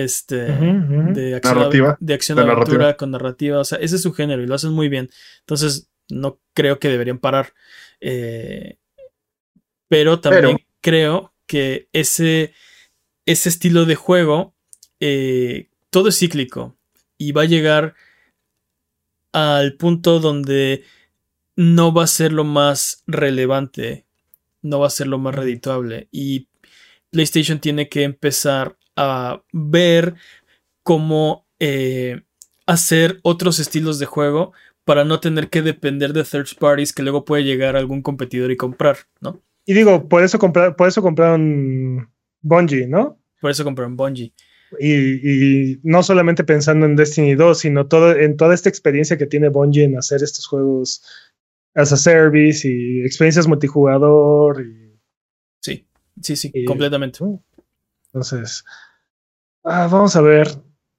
este, de acción, de acción aventura con narrativa, o sea, ese es su género y lo hacen muy bien. Entonces, no creo que deberían parar. Eh, pero también creo que ese ese estilo de juego, eh, todo es cíclico y va a llegar al punto donde no va a ser lo más relevante, no va a ser lo más redituable y PlayStation tiene que empezar a ver cómo eh, hacer otros estilos de juego para no tener que depender de third parties que luego puede llegar algún competidor y comprar, ¿no? Y digo, por eso comprar, por eso compraron Bungie, ¿no? Por eso compraron Bungie. Y, no solamente pensando en Destiny 2, sino todo, en toda esta experiencia que tiene Bungie en hacer estos juegos as a service y experiencias multijugador. sí, sí, sí, completamente. Uh, entonces, ah, vamos a ver.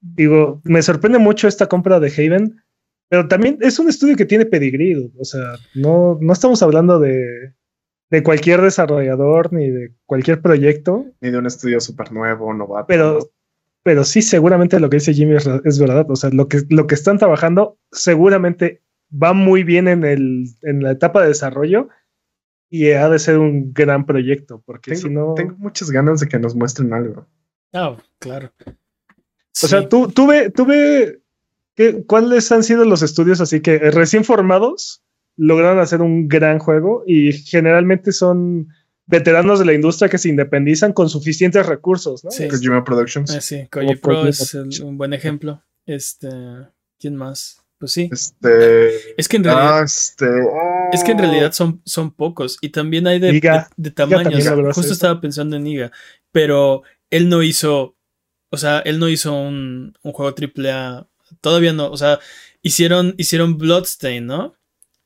Digo, me sorprende mucho esta compra de Haven, pero también es un estudio que tiene pedigrí. O sea, no, no estamos hablando de de cualquier desarrollador ni de cualquier proyecto. Ni de un estudio súper nuevo, novato. Pero, pero sí, seguramente lo que dice Jimmy es, verdad. O sea, lo que, lo que están trabajando seguramente va muy bien en, el, en la etapa de desarrollo y ha de ser un gran proyecto, porque si no... Tengo muchas ganas de que nos muestren algo. Ah, claro. O sea, tú, tuve, tuve, ¿cuáles han sido los estudios así que recién formados lograron hacer un gran juego y generalmente son veteranos de la industria que se independizan con suficientes recursos, ¿no? Sí. Kojima Productions. Ah, sí, Kojima Pro es un buen ejemplo. Este, ¿quién más? Pues sí. Este, es que en realidad, ah, este, es que en realidad son, son pocos y también hay de, de, tamaños. Justo estaba pensando en Niga, pero él no hizo, o sea, él no hizo un, un juego AAA, todavía no, o sea, hicieron, hicieron Bloodstain, ¿no?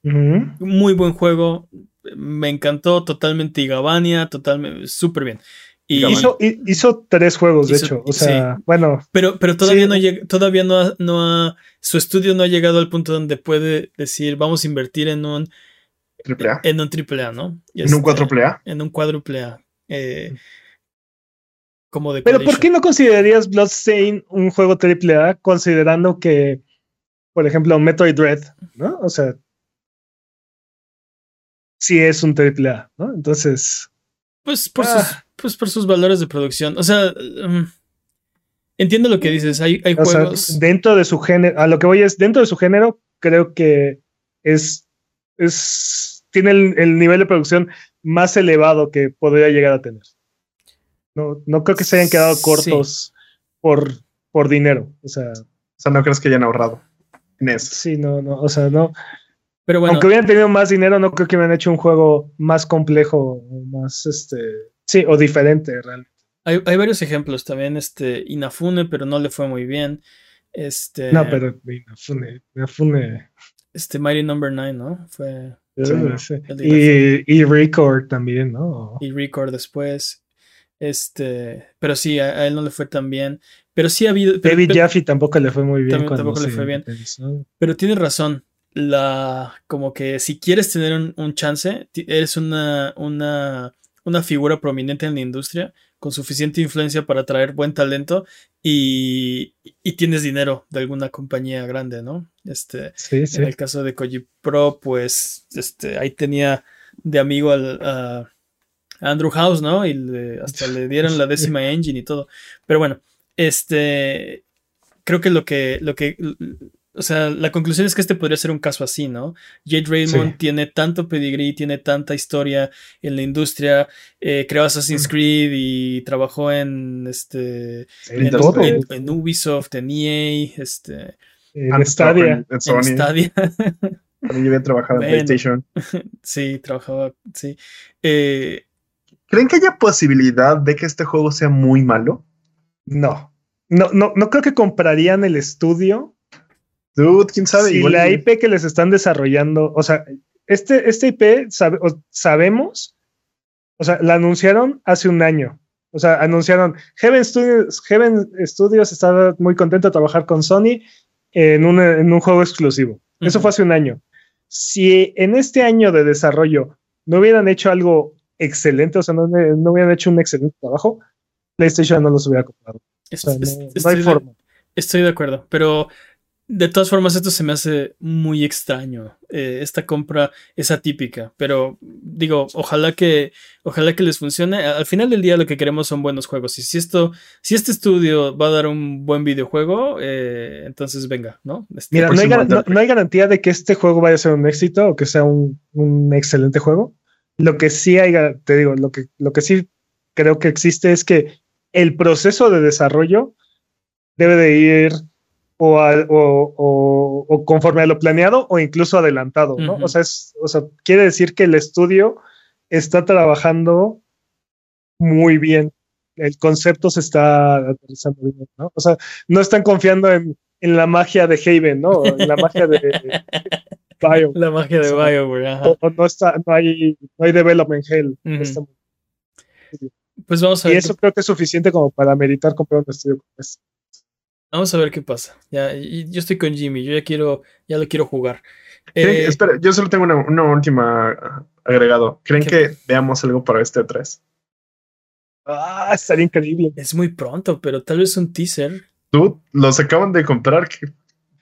Muy buen juego. Me encantó totalmente Igabania, totalmente, súper bien. Y hizo, hizo, tres juegos, de hecho. O sea, bueno. Pero, pero todavía no llega, todavía no ha, no ha, su estudio no ha llegado al punto donde puede decir, vamos a invertir en un triple A. En un triple A, ¿no? en un cuádruple A. En un cuádruple A. Eh, como de Pero ¿por qué no considerarías Bloodstain un juego triple A considerando que, por ejemplo, Metroid Dread, ¿no? O sea, si es un triple A, ¿no? Entonces. Pues por, sus, ah. pues por sus valores de producción. O sea, um, entiendo lo que dices. Hay, hay juegos. dentro de su género, a lo que voy es, dentro de su género, creo que es. es tiene el, nivel de producción más elevado que podría llegar a tener. No, no creo que se hayan quedado cortos por, por dinero. O sea. O sea, no crees que hayan ahorrado en eso. Sí, no, no. O sea, no. Pero bueno. Aunque hubieran tenido más dinero, no creo que hubieran hecho un juego más complejo, más este. Sí, o diferente, realmente. Hay, varios ejemplos también, este, Inafune, pero no le fue muy bien. Este. No, pero Inafune, Inafune. Este Mighty Number no. 9, ¿no? Fue. Y, y, Record también, ¿no? Y Record después. Este. Pero sí, a, él no le fue tan bien. Pero sí ha habido. David Jaffe tampoco le fue muy bien. Tampoco le fue bien. Pero tiene razón la como que si quieres tener un, chance, eres una, una, una, figura prominente en la industria con suficiente influencia para atraer buen talento y, y tienes dinero de alguna compañía grande, ¿no? Este, En el caso de Koji Pro, pues este, ahí tenía de amigo al, a Andrew House, ¿no? Y hasta le dieron la décima engine y todo. Pero bueno, este, creo que lo que, lo que o sea, la conclusión es que este podría ser un caso así, ¿no? Jade Raymond Sí. tiene tanto pedigree, tiene tanta historia en la industria, eh, creó Assassin's Creed y trabajó en este En en, todo. en- en Ubisoft, en EA, este, En Antes Stadia. En, Sony. en Stadia. También había trabajado en Bueno. PlayStation. sí, trabajaba, sí. Eh, ¿Creen que haya posibilidad de que este juego sea muy malo? No. No, no, no creo que comprarían el estudio Dude, quién sabe. si la IP que les están desarrollando, o sea, este, este IP sabe- o- sabemos, o sea, la anunciaron hace un año. O sea, anunciaron Heaven Studios, Heaven Studios estaba muy contento de trabajar con Sony en un, en un juego exclusivo. Eso fue hace un año. Si en este año de desarrollo no hubieran hecho algo excelente, o sea, no, no hubieran hecho un excelente trabajo, PlayStation no los hubiera comprado. O sea, no, no estoy hay de- forma. Estoy de acuerdo, pero de todas formas esto se me hace muy extraño. Eh, esta compra es atípica, pero digo, ojalá que, ojalá que les funcione. Al final del día lo que queremos son buenos juegos. Y si esto, si este estudio va a dar un buen videojuego, eh, entonces venga, ¿no? Este, Mira, no hay, no- no garantía de que este juego vaya a ser un éxito o que sea un, un excelente juego. Lo que sí hay, te digo, lo que, lo que sí creo que existe es que el proceso de desarrollo debe de ir o, a- o- o- o conforme a lo planeado o incluso adelantado, ¿no? O sea, es- o sea, quiere decir que el estudio está trabajando muy bien. El concepto se está aterrizando bien, ¿no? O sea, no están confiando en, en la magia de Haven, ¿no? En la magia de Bio. la magia de o sea, BioWare. ajá. O, o no está, no hay, no hay development hell. este momento. Pues vamos a Y ver. eso creo que es suficiente como para meritar comprar un estudio como este. Vamos a ver qué pasa. Ya, y- yo estoy con Jimmy, yo ya quiero, ya lo quiero jugar. ¿Creen que- Eh, espera, yo solo tengo una, una última ah, agregado. ¿Creen ¿Qué? que veamos algo para este 3? Ah, estaría increíble. es muy pronto, pero tal vez un teaser. Tú los acaban de comprar. ¿qué-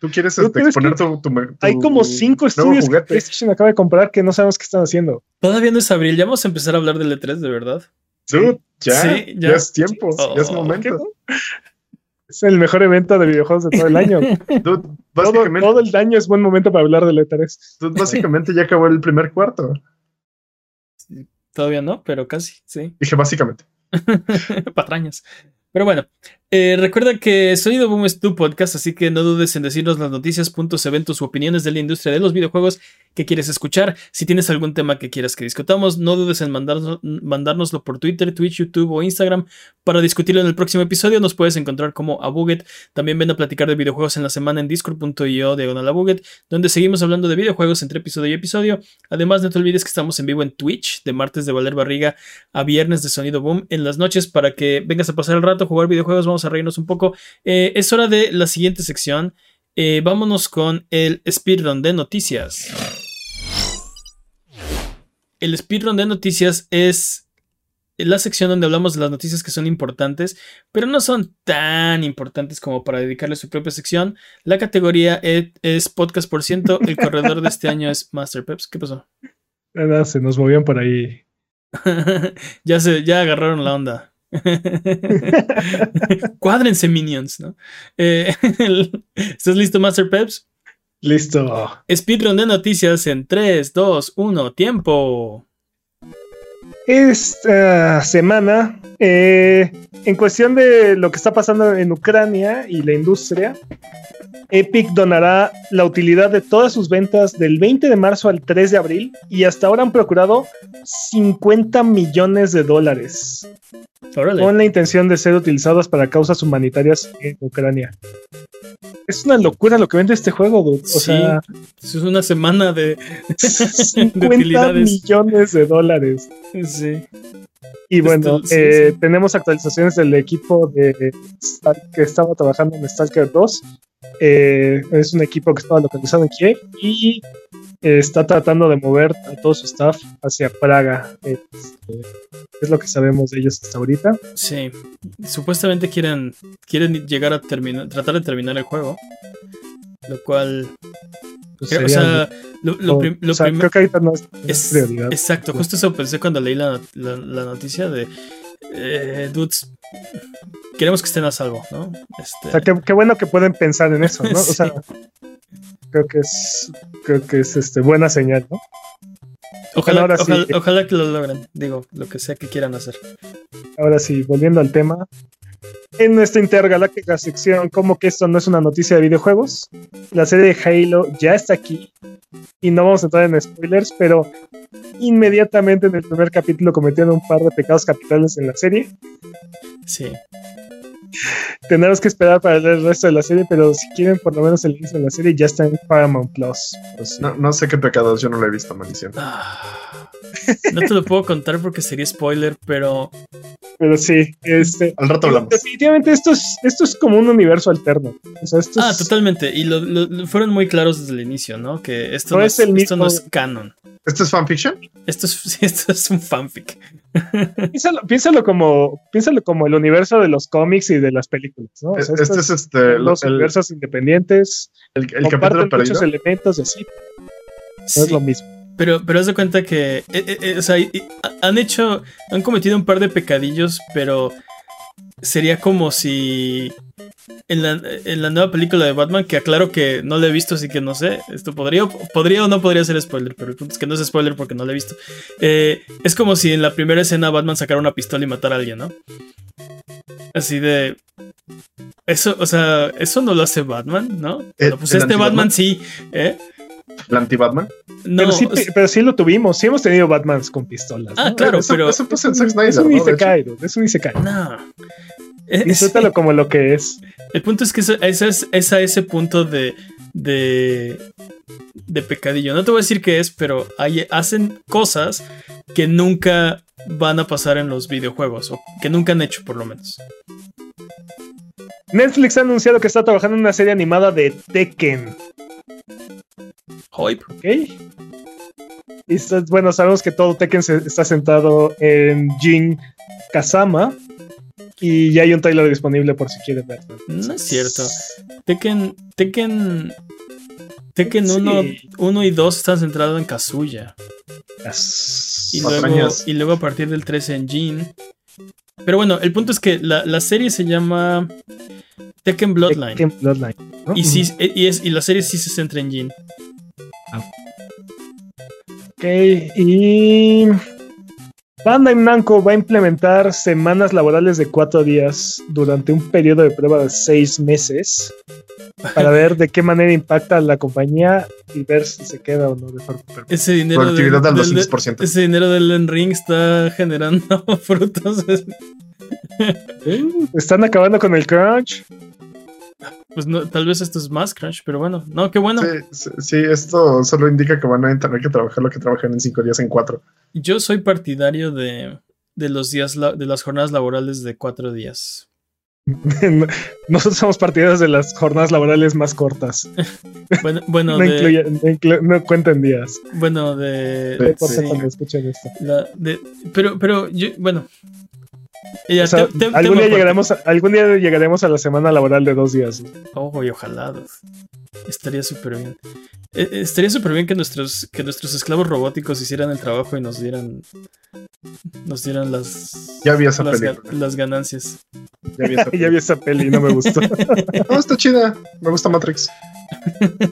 ¿Tú quieres ¿Tú este, exponer tu, tu- tu Hay como cinco estudios que? PlayStation acaba de comprar que no sabemos qué están haciendo. Todavía no es abril, ya vamos a empezar a hablar del E3, de verdad. Dude, ya, Sí, ya. ya es tiempo, Oh, ya es ¿qué momento. Es el mejor evento de videojuegos de todo el año. Dude, todo, básicamente, todo el año es buen momento para hablar del E E3. dude, básicamente ya acabó el primer cuarto. Todavía no, pero casi, sí. Dije básicamente. Patrañas. Pero bueno, eh, recuerda que Sonido Boom es tu podcast, así que no dudes en decirnos las noticias, puntos, eventos u opiniones de la industria de los videojuegos que quieres escuchar. Si tienes algún tema que quieras que discutamos, no dudes en mandarnos, mandárnoslo por Twitter, Twitch, YouTube o Instagram para discutirlo en el próximo episodio. Nos puedes encontrar como Abuget. También ven a platicar de videojuegos en la semana en discord.io diagonal Abuget, donde seguimos hablando de videojuegos entre episodio y episodio. Además, no te olvides que estamos en vivo en Twitch, de martes de Valer Barriga a viernes de Sonido Boom en las noches para que vengas a pasar el rato, jugar videojuegos, vamos a reírnos un poco. Eh, es hora de la siguiente sección. Eh, vámonos con el speedrun de noticias. El speedrun de noticias es la sección donde hablamos de las noticias que son importantes, pero no son tan importantes como para dedicarle su propia sección. La categoría e- es podcast por ciento. El corredor de este año es Master Peps. ¿Qué pasó? Nada, se nos movían por ahí. ya se, ya agarraron la onda. Cuádrense, minions, ¿no? Eh, el- ¿Estás listo, Master Peps? Listo. Speedrun de noticias en 3, 2, 1, tiempo. Esta semana, eh, en cuestión de lo que está pasando en Ucrania y la industria, Epic donará la utilidad de todas sus ventas del 20 de marzo al 3 de abril y hasta ahora han procurado 50 millones de dólares Órale. con la intención de ser utilizadas para causas humanitarias en Ucrania. Es una locura lo que vende este juego, dude. O Sí, sea, Es una semana de. 50 utilidades. millones de dólares. Sí. Y bueno, Esto- sí, eh, sí. tenemos actualizaciones del equipo de que estaba trabajando en Stalker 2. Eh, es un equipo que estaba localizado en Kiev y está tratando de mover a todo su staff hacia Praga. Este, es lo que sabemos de ellos hasta ahorita. Sí. Supuestamente quieren, quieren llegar a terminar, tratar de terminar el juego. Lo cual. Pues creo- o sea, lo, lo o- prim- lo o sea, prim- creo que ahorita no es, no es es- prioridad. Exacto, justo eso pensé cuando leí la, la- la noticia de. Eh, dudes, queremos que estén a salvo, ¿no? Este, O sea, qué, qué bueno que pueden pensar en eso, ¿no? O sea, creo que es, creo que es este, buena señal, ¿no? Ojalá, ahora sí. ojalá, ojalá que lo logren. Digo, lo que sea que quieran hacer. Ahora sí, volviendo al tema. En nuestra intergaláctica sección, como que esto no es una noticia de videojuegos, la serie de Halo ya está aquí y no vamos a entrar en spoilers, pero inmediatamente en el primer capítulo cometieron un par de pecados capitales en la serie. Sí. Tendremos que esperar para ver el resto de la serie, pero si quieren por lo menos el inicio de la serie ya está en Paramount Plus. No, no sé qué pecados, yo no lo he visto, maldición. Ah. No te lo puedo contar porque sería spoiler, pero Pero sí, este, Al rato hablamos. definitivamente esto es, esto es como un universo alterno. O sea, esto Ah, es- totalmente. Y lo, lo- lo- fueron muy claros desde el inicio, ¿no? Que esto No no, es el esto no es canon. ¿Esto es fanfiction? Esto es, esto es un fanfic. Piénsalo, piénsalo como, piénsalo como el universo de los cómics y de las películas, ¿no? O sea, este estos es este, dos el, universos independientes, el, el capítulo comparten perdido. muchos elementos y así, no Sí, es lo mismo. pero, pero haz de cuenta que. eh, eh, eh, o sea, han hecho. Han cometido un par de pecadillos, pero. Sería como si. En la, en la nueva película de Batman, que aclaro que no la he visto, así que no sé. Esto podría, podría o no podría ser spoiler, pero el punto es que no es spoiler porque no la he visto. Eh, es como si en la primera escena Batman sacara una pistola y matara a alguien, ¿no? Así de. Eso, o sea, eso no lo hace Batman, ¿no? ¿El- Pero pues este anti-Batman? Batman sí, ¿eh? El anti-Batman. No, pero, sí, o sea- pero sí lo tuvimos, sí hemos tenido Batmans con pistolas. Ah, ¿no? claro, eso, pero- Eso pasa en es, Zack un- Snyder. es un ¿no? Isekai, dude, es un isekai. No. Eh, Disfrútalo sí. como lo que es. El punto es que eso- ese es, es a ese punto de, de. de pecadillo. No te voy a decir qué es, pero hay- hacen cosas que nunca van a pasar en los videojuegos. O que nunca han hecho, por lo menos. Netflix ha anunciado que está trabajando en una serie animada de Tekken. Hoip. ¿Ok? Y bueno, sabemos que todo Tekken se- está centrado en Jin Kazama. Y ya hay un trailer disponible por si quieren verlo. No es cierto. Tekken. Tekken. Tekken Sí. 1, 1 y 2 están centrados en Kazuya. Y luego, y luego a partir del 13 en Jin. Pero bueno, el punto es que la, la serie se llama Tekken Bloodline. Tekken Bloodline. ¿no? Y, sí, y, es, y la serie sí se centra en Jin. Ok, y. Bandai Namco va a implementar semanas laborales de cuatro días durante un periodo de prueba de seis meses para ver de qué manera impacta a la compañía y ver si se queda o no de forma permanente. Ese dinero, Productividad del, al del- 200%. ese dinero del Elden Ring está generando frutos. Están acabando con el crunch. Pues no, tal vez esto es más crunch, pero bueno. No, qué bueno. Sí, esto solo indica que van a tener que trabajar lo que trabajan en cinco días en cuatro. Yo soy partidario de, de los días de las jornadas laborales de cuatro días. Nosotros somos partidarios de las jornadas laborales más cortas. Bueno, bueno, No, de, incluye- no inclu- no cuentan días. bueno, de, Sí, esto. la- de- pero, pero yo, bueno. Ya, O sea, te- te- algún, día llegaremos a, algún día llegaremos a la semana laboral de dos días. Oh, y ojalá. dude. Estaría súper bien. Eh, eh, estaría súper bien que nuestros, que nuestros esclavos robóticos hicieran el trabajo y nos dieran. Nos dieran las. Ya vi esa las, ga- las ganancias. Ya vi esa ya vi esa peli y no me gustó. No, está chida. Me gusta Matrix.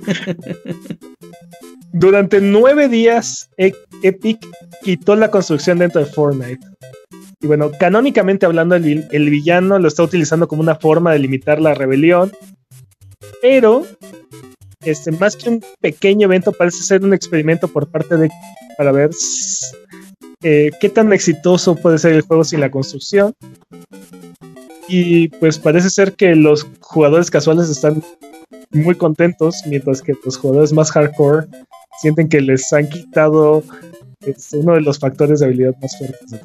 Durante nueve días, E- Epic quitó la construcción dentro de Fortnite. Y bueno, canónicamente hablando, el, el villano lo está utilizando como una forma de limitar la rebelión. Pero, este, más que un pequeño evento, parece ser un experimento por parte de para ver eh, qué tan exitoso puede ser el juego sin la construcción. Y pues parece ser que los jugadores casuales están muy contentos, mientras que los jugadores más hardcore sienten que les han quitado este, uno de los factores de habilidad más fuertes.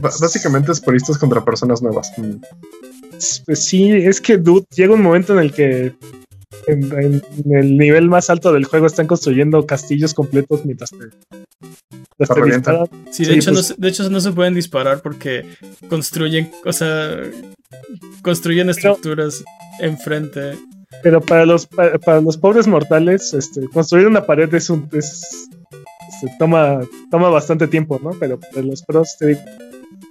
Básicamente es puristas contra personas nuevas. Mm. Pues sí, es que dude, llega un momento en el que en, en- en el nivel más alto del juego están construyendo castillos completos mientras te, mientras te revientan. disparan. Sí, de, Sí, hecho, pues- no se, de hecho, no se pueden disparar porque construyen, o sea, construyen estructuras enfrente. Pero para los para, para los pobres mortales, este, construir una pared es un es, este, toma toma bastante tiempo, ¿no? Pero para los pros te digo,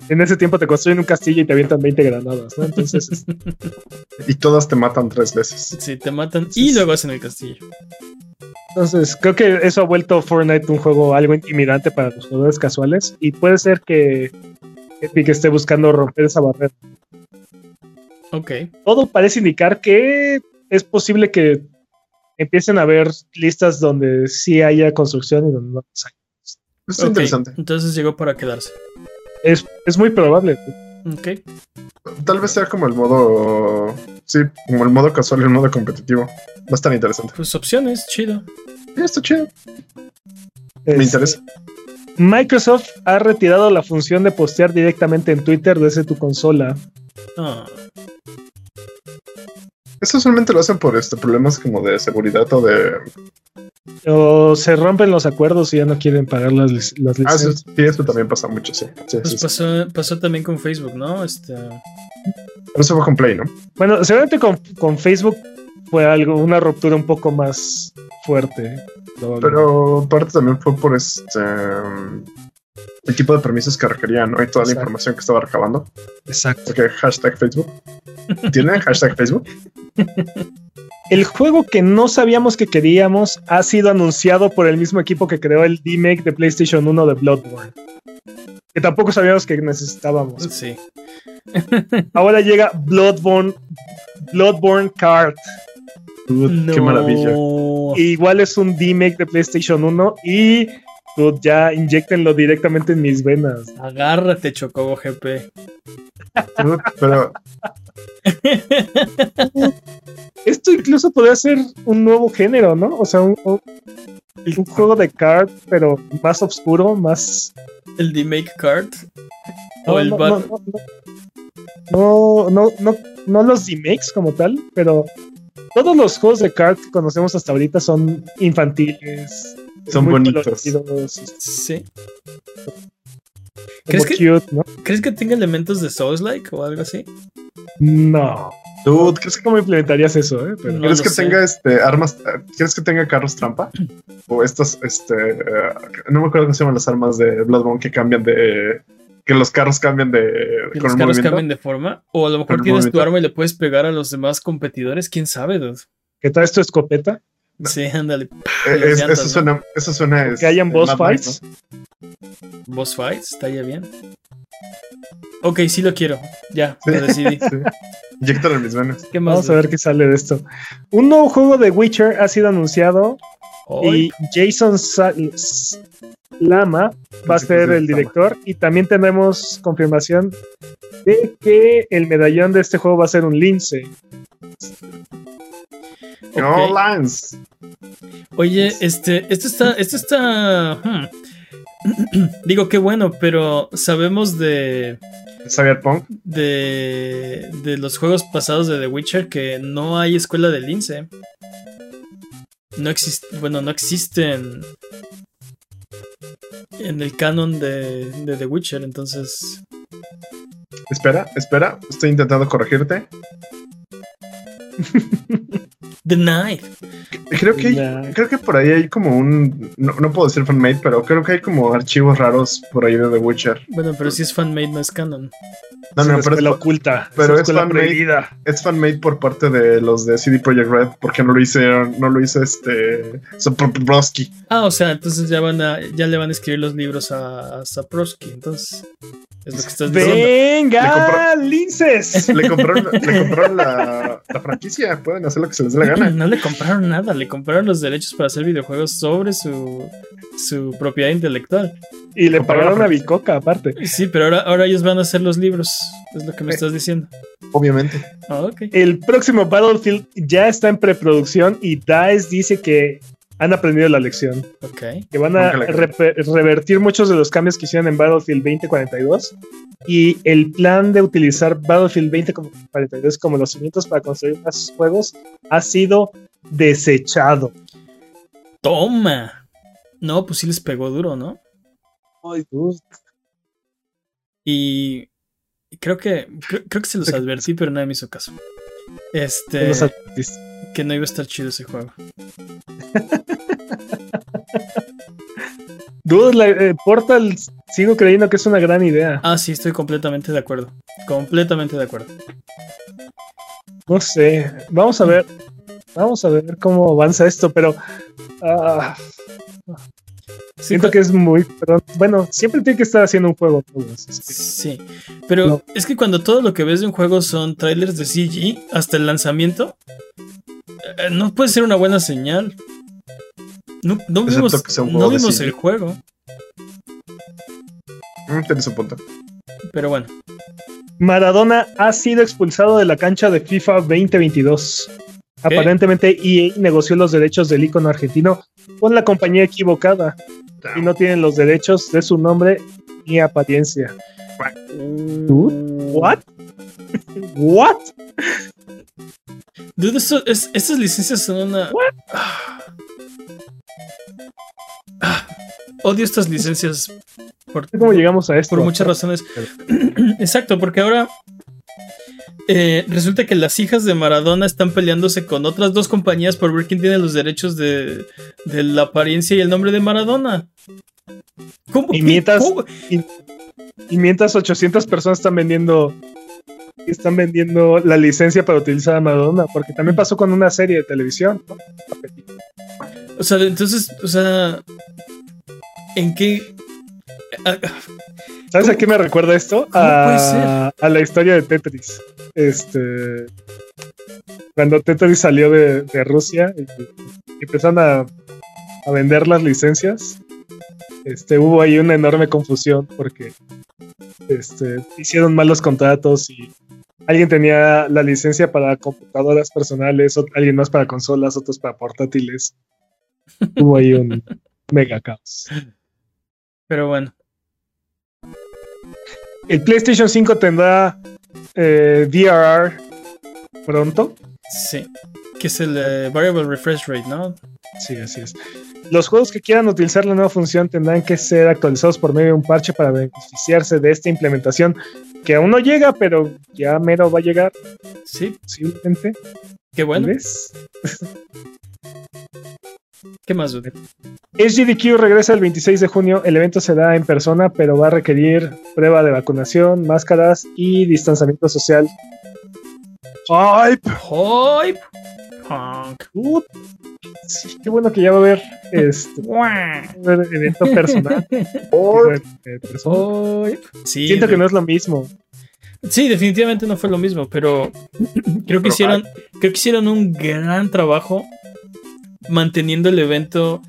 en ese tiempo te construyen un castillo y te avientan 20 granadas, ¿no? Entonces, Y todas te matan tres veces. Sí, te matan Sí, y sí. luego hacen el castillo. Entonces, creo que eso ha vuelto Fortnite un juego algo intimidante para los jugadores casuales y puede ser que Epic esté buscando romper esa barrera. Ok. Todo parece indicar que es posible que empiecen a haber listas donde sí haya construcción y donde no las hay. Es ok. interesante. Entonces llegó para quedarse. Es, es muy probable. Ok. Tal vez sea como el modo. Sí, como el modo casual y el modo competitivo. Va a estar interesante. Pues opciones, chido. Sí, está chido. Este, Me interesa. Microsoft ha retirado la función de postear directamente en Twitter desde tu consola. Ah, Eso usualmente lo hacen por este problemas como de seguridad o de. O se rompen los acuerdos y ya no quieren pagar las, lic- las Ah, eso, licencias. sí, eso también pasa mucho, sí. sí, pues sí, sí. pasó, pasó también con Facebook, ¿no? Este, Pero Eso fue con Play, ¿no? Bueno, seguramente con, con Facebook fue algo, una ruptura un poco más fuerte. Pero parte también fue por este. um, El tipo de permisos que requerían, ¿no? Y toda la información que estaba recabando. Exacto. Porque hashtag Facebook. ¿Tiene hashtag Facebook? El juego que no sabíamos que queríamos ha sido anunciado por el mismo equipo que creó el remake de PlayStation 1 de Bloodborne. Que tampoco sabíamos que necesitábamos. sí. Ahora llega Bloodborne, Bloodborne Card. Qué maravilla. Igual es un remake de PlayStation 1 y dude, ya inyectenlo directamente en mis venas. Agárrate, Chocobo GP. Dude, Pero Esto incluso podría ser un nuevo género, ¿no? O sea, un, un- un juego de card, pero más oscuro, más El D-Make Card. No, O el no, no, no, no, no, no, no los remakes como tal, pero todos los juegos de card que conocemos hasta ahorita son infantiles. Son muy bonitos. coloridos, Sí. ¿Crees que- cute, ¿no? ¿Crees que tenga elementos de Souls-like o algo así? No. Dude, ¿Crees que cómo implementarías eso, eh? Pero- No ¿Quieres lo que sé. tenga este armas? eh, ¿Quieres que tenga carros trampa? O estas, este, eh, no me acuerdo cómo se llaman las armas de Bloodborne que cambian de, que los carros cambian de Que con los carros movimiento. cambian de forma. O a lo mejor tienes tu arma y le puedes pegar a los demás competidores. ¿Quién sabe, dude? que traes tu escopeta, Sí, ándale. Eh, es- llantas, eso ¿no? suena, eso suena que este, hayan boss fights. ¿no? Boss fights, está ya bien. Ok, sí lo quiero. Ya, Sí. lo decidí. Sí. Inyéctalo en mis venas. ¿Qué más? Vamos a ver qué sale de esto. Un nuevo juego de Witcher ha sido anunciado y Jason Sa- Lama va a ser el director y también tenemos confirmación de que el medallón de este juego va a ser un lince. No, ok. Lance. Oye, este, esto está, esto está. hmm. Digo qué bueno, pero sabemos de, Cyberpunk. de de los juegos pasados de The Witcher que no hay escuela de lince. No existe, bueno, no existen en el canon de, de The Witcher, entonces Espera, espera. Estoy intentando corregirte. Denied. Creo que, hay- creo que por ahí hay como un. No, no puedo decir fanmade, pero creo que hay como archivos raros por ahí de The Witcher. Bueno, pero si es fanmade no es canon. No, no, pero es, oculta. pero es fanmade. es fanmade por parte de los de CD Projekt Red, porque no lo hicieron, no lo hizo este. Sapkowski. Ah, o sea, entonces ya van a, ya le van a escribir los libros a, a entonces es lo que estás diciendo. ¡Venga! ¡Linces! Le compraron, le compraron la, la franquicia, pueden hacer lo que se les dé la gana. No le compraron nada, le compraron los derechos para hacer videojuegos sobre su, su propiedad intelectual. Y le pagaron la a Bicoca, aparte. Sí, pero ahora, ahora ellos van a hacer los libros, es lo que me Eh. estás diciendo. Obviamente. Ah. El próximo Battlefield ya está en preproducción y DICE dice que han aprendido la lección. Ok. Que van a revertir muchos de los cambios que hicieron en Battlefield 2042. Y el plan de utilizar Battlefield 2042 como los cimientos para construir más juegos ha sido desechado. Toma. No, pues sí les pegó duro, ¿no? Ay. Y y creo que creo, creo que se los advertí, pero nadie me hizo caso. Este. Que no iba a estar chido ese juego. Dude, la- eh, Portal sigo creyendo que es una gran idea. Ah, sí, estoy completamente de acuerdo. Completamente de acuerdo. No sé, vamos a ver, vamos a ver cómo avanza esto, pero Ah, siento que es muy. Pero bueno, siempre tiene que estar haciendo un juego. pues, que- Sí, pero No. es que cuando todo lo que ves de un juego son trailers de CG hasta el lanzamiento, eh, no puede ser una buena señal. No, no vimos, que sea un no vimos el juego, Mm, tienes un punto. pero bueno. Maradona ha sido expulsado de la cancha de FIFA 2022. Aparentemente EA negoció los derechos del ícono argentino con la compañía equivocada y no tienen los derechos de su nombre ni apariencia. What? What? Dude, eso- es- estas licencias son una. Ah. Ah. Odio estas licencias por, ¿Cómo llegamos a esto? por muchas razones. Exacto, porque ahora eh, resulta que las hijas de Maradona están peleándose con otras dos compañías por ver quién tiene los derechos de, de la apariencia y el nombre de Maradona. ¿Cómo? Y mientras- ¿Cómo? Y mientras 800 personas están vendiendo están vendiendo la licencia para utilizar a Madonna, porque también pasó con una serie de televisión. ¿no? O sea, entonces, o sea, ¿en qué? Ah, ¿Sabes ¿Cómo- a qué me recuerda esto? A, a la historia de Tetris. Este. Cuando Tetris salió de, de Rusia y, y empezaron a, a vender las licencias, este, hubo ahí una enorme confusión porque este, hicieron malos contratos y alguien tenía la licencia para computadoras personales, alguien más para consolas, otros para portátiles. Hubo ahí un mega caos. Pero bueno, El PlayStation 5 tendrá eh, VRR pronto. sí. Que es el eh, Variable Refresh Rate, ¿no? Sí, así es. Los juegos que quieran utilizar la nueva función tendrán que ser actualizados por medio de un parche para beneficiarse de esta implementación que aún no llega, pero ya mero va a llegar, Sí, posiblemente. qué bueno. vez. ¿Qué más? SGDQ regresa el 26 de junio. El evento será en persona, pero va a requerir prueba de vacunación, máscaras y distanciamiento social. ¡Ay! Hype. Sí, qué bueno que ya va a haber este va a haber evento personal. Eh. Sí, Siento que no es lo mismo. Sí, definitivamente no fue lo mismo, pero creo que hicieron, creo que hicieron un gran trabajo manteniendo el evento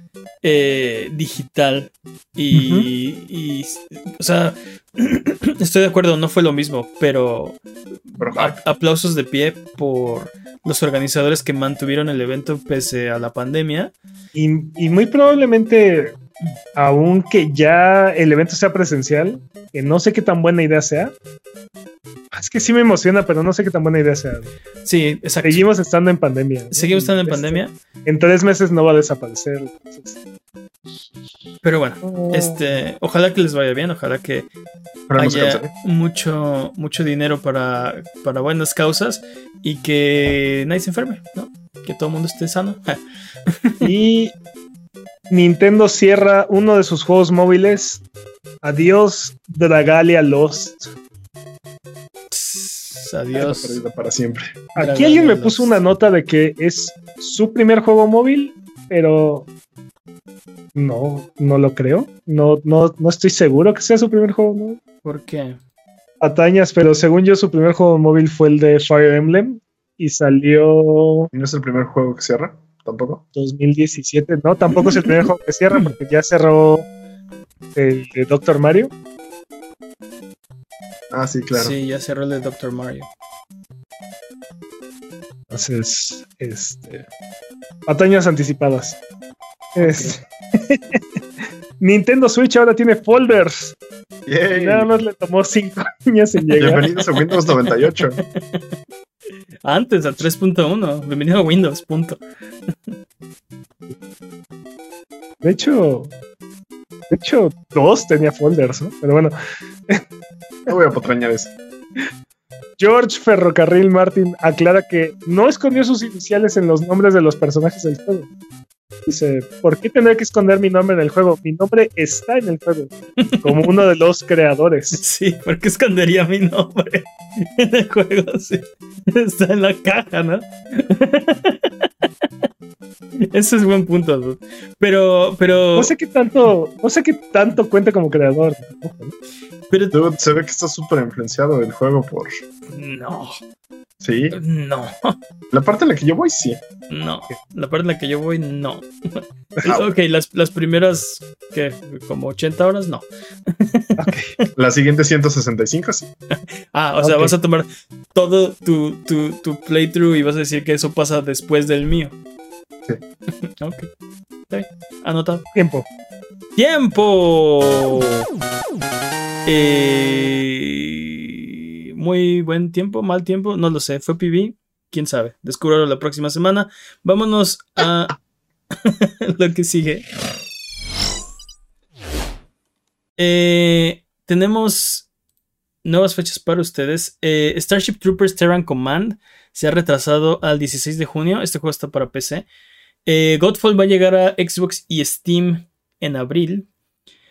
eh, digital y, y, o sea, estoy de acuerdo, no fue lo mismo, pero Pero, a- aplausos de pie por los organizadores que mantuvieron el evento pese a la pandemia. Y, y muy probablemente, aunque ya el evento sea presencial, que no sé qué tan buena idea sea. Es que sí me emociona, pero no sé qué tan buena idea sea. Sí, exacto. Seguimos estando en pandemia. Seguimos estando en Este, pandemia, En tres meses no va a desaparecer. entonces, pero bueno, no. este, ojalá que les vaya bien, ojalá que que haya se- mucho, mucho dinero para, para buenas causas y que nadie se enferme, ¿no? Que todo el mundo esté sano. Y Nintendo cierra uno de sus juegos móviles. Adiós, Dragalia Lost. Adiós. perdido para siempre. Aquí alguien me puso una nota de que es su primer juego móvil, pero no, no lo creo. No, no, no estoy seguro que sea su primer juego móvil. ¿Por qué? Atañas, pero según yo su primer juego móvil fue el de Fire Emblem y salió ¿Y no es el primer juego que cierra? ¿Tampoco? 2017. No, tampoco es el primer juego que cierra porque ya cerró el de Doctor Mario. Ah, sí, claro. Sí, ya cerró el de Dr. Mario. Entonces, este. Atañas anticipadas. Es- Nintendo Switch ahora tiene folders. Yay. Y nada más le tomó 5 años en llegar. Bienvenidos a Windows 98. Antes, a 3.1. Bienvenido a Windows, punto. De hecho, de hecho, dos tenía folders, ¿no? Pero bueno, No voy a potrañar eso. George Ferrocarril Martin aclara que no escondió sus iniciales en los nombres de los personajes del juego. Dice, ¿por qué tendré que esconder mi nombre en el juego? Mi nombre está en el juego, como uno de los creadores. Sí, porque escondería mi nombre en el juego. Sí. Está en la caja, ¿no? Ese es buen punto, dude. Pero, pero. No sé qué tanto, no sé qué tanto cuenta como creador. pero Dude, se ve que está súper influenciado el juego por. no, Sí. no, La parte en la que yo voy, sí. no. La parte en la que yo voy, no. Ok, las, las primeras, ¿qué? Como 80 horas, no. La siguiente 165, sí. Ah, o sea, vas a tomar todo tu, tu, tu playthrough y vas a decir que eso pasa después del mío. Sí. ok. Está bien. Anotado. Tiempo. ¡Tiempo! Eh, muy buen tiempo, mal tiempo, no lo sé. ¿Fue PB? ¿Quién sabe? Descúbralo la próxima semana. Vámonos a lo que sigue. Eh, tenemos nuevas fechas para ustedes. Eh, Starship Troopers Terran Command se ha retrasado al 16 de junio. Este juego está para PC. Eh, Godfall va a llegar a Xbox y Steam en abril.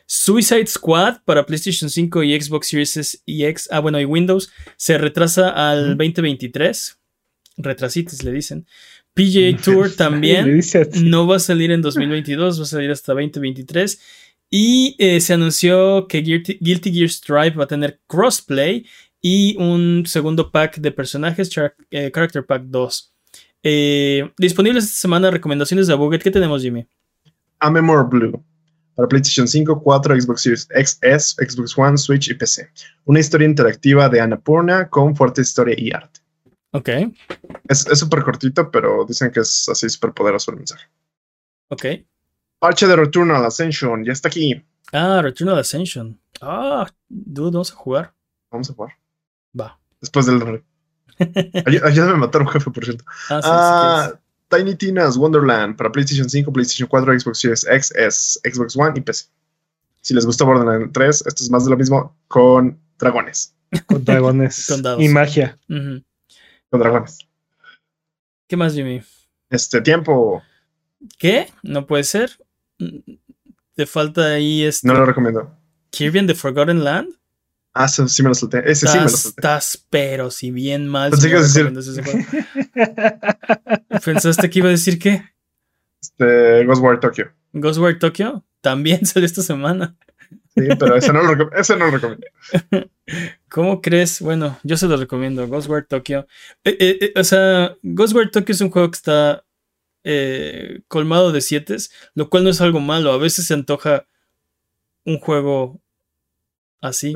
Suicide Squad para PlayStation 5 y Xbox Series y X, ah bueno, y Windows se retrasa al 2023. Retrasitis le dicen. PGA Tour también no va a salir en 2022, va a salir hasta 2023. Y eh, se anunció que Guilty, Guilty Gear Strive va a tener crossplay y un segundo pack de personajes, eh, Character Pack 2. Eh, disponibles esta semana recomendaciones de Buget. ¿Qué tenemos, Jimmy? A Memory Blue. Para PlayStation 5, 4, Xbox Series XS, Xbox One, Switch y PC. Una historia interactiva de Annapurna con fuerte historia y arte. Ok, Es súper cortito, pero dicen que es así súper poderoso el mensaje. ok. Parche de Returnal Ascension, ya está aquí. Ah, Return of Ascension. Ah, dude, vamos a jugar. Vamos a jugar. Va. Después del. Ayúdame a matar a un jefe, por cierto. Ah, sí, sí, Ah, Tiny Tina's Wonderland para PlayStation 5, PlayStation 4, Xbox Series XS, Xbox One y PC. Si les gustó Borderlands 3, esto es más de lo mismo con dragones. Con dragones Con dados. y magia. Con dragones. ¿Qué más, Jimmy? Este tiempo, ¿Qué? No puede ser. Mm, Te falta ahí este no lo recomiendo. Kirby and the Forgotten Land. Ah, sí, sí me lo solté. Ese sí me lo Estás, solté. estás, pero si bien mal. Pensé que ibas a decir-. ¿Pensaste que iba a decir qué? Este, Ghostwire Tokyo. Ghostwire Tokyo también salió esta semana. Sí, pero ese no lo, ese no lo recomiendo. ¿Cómo crees? Bueno, yo se lo recomiendo. Ghostwire Tokyo. Eh, eh, eh, o sea, Ghostwire Tokyo es un juego que está colmado de siete, lo cual no es algo malo. A veces se antoja un juego así.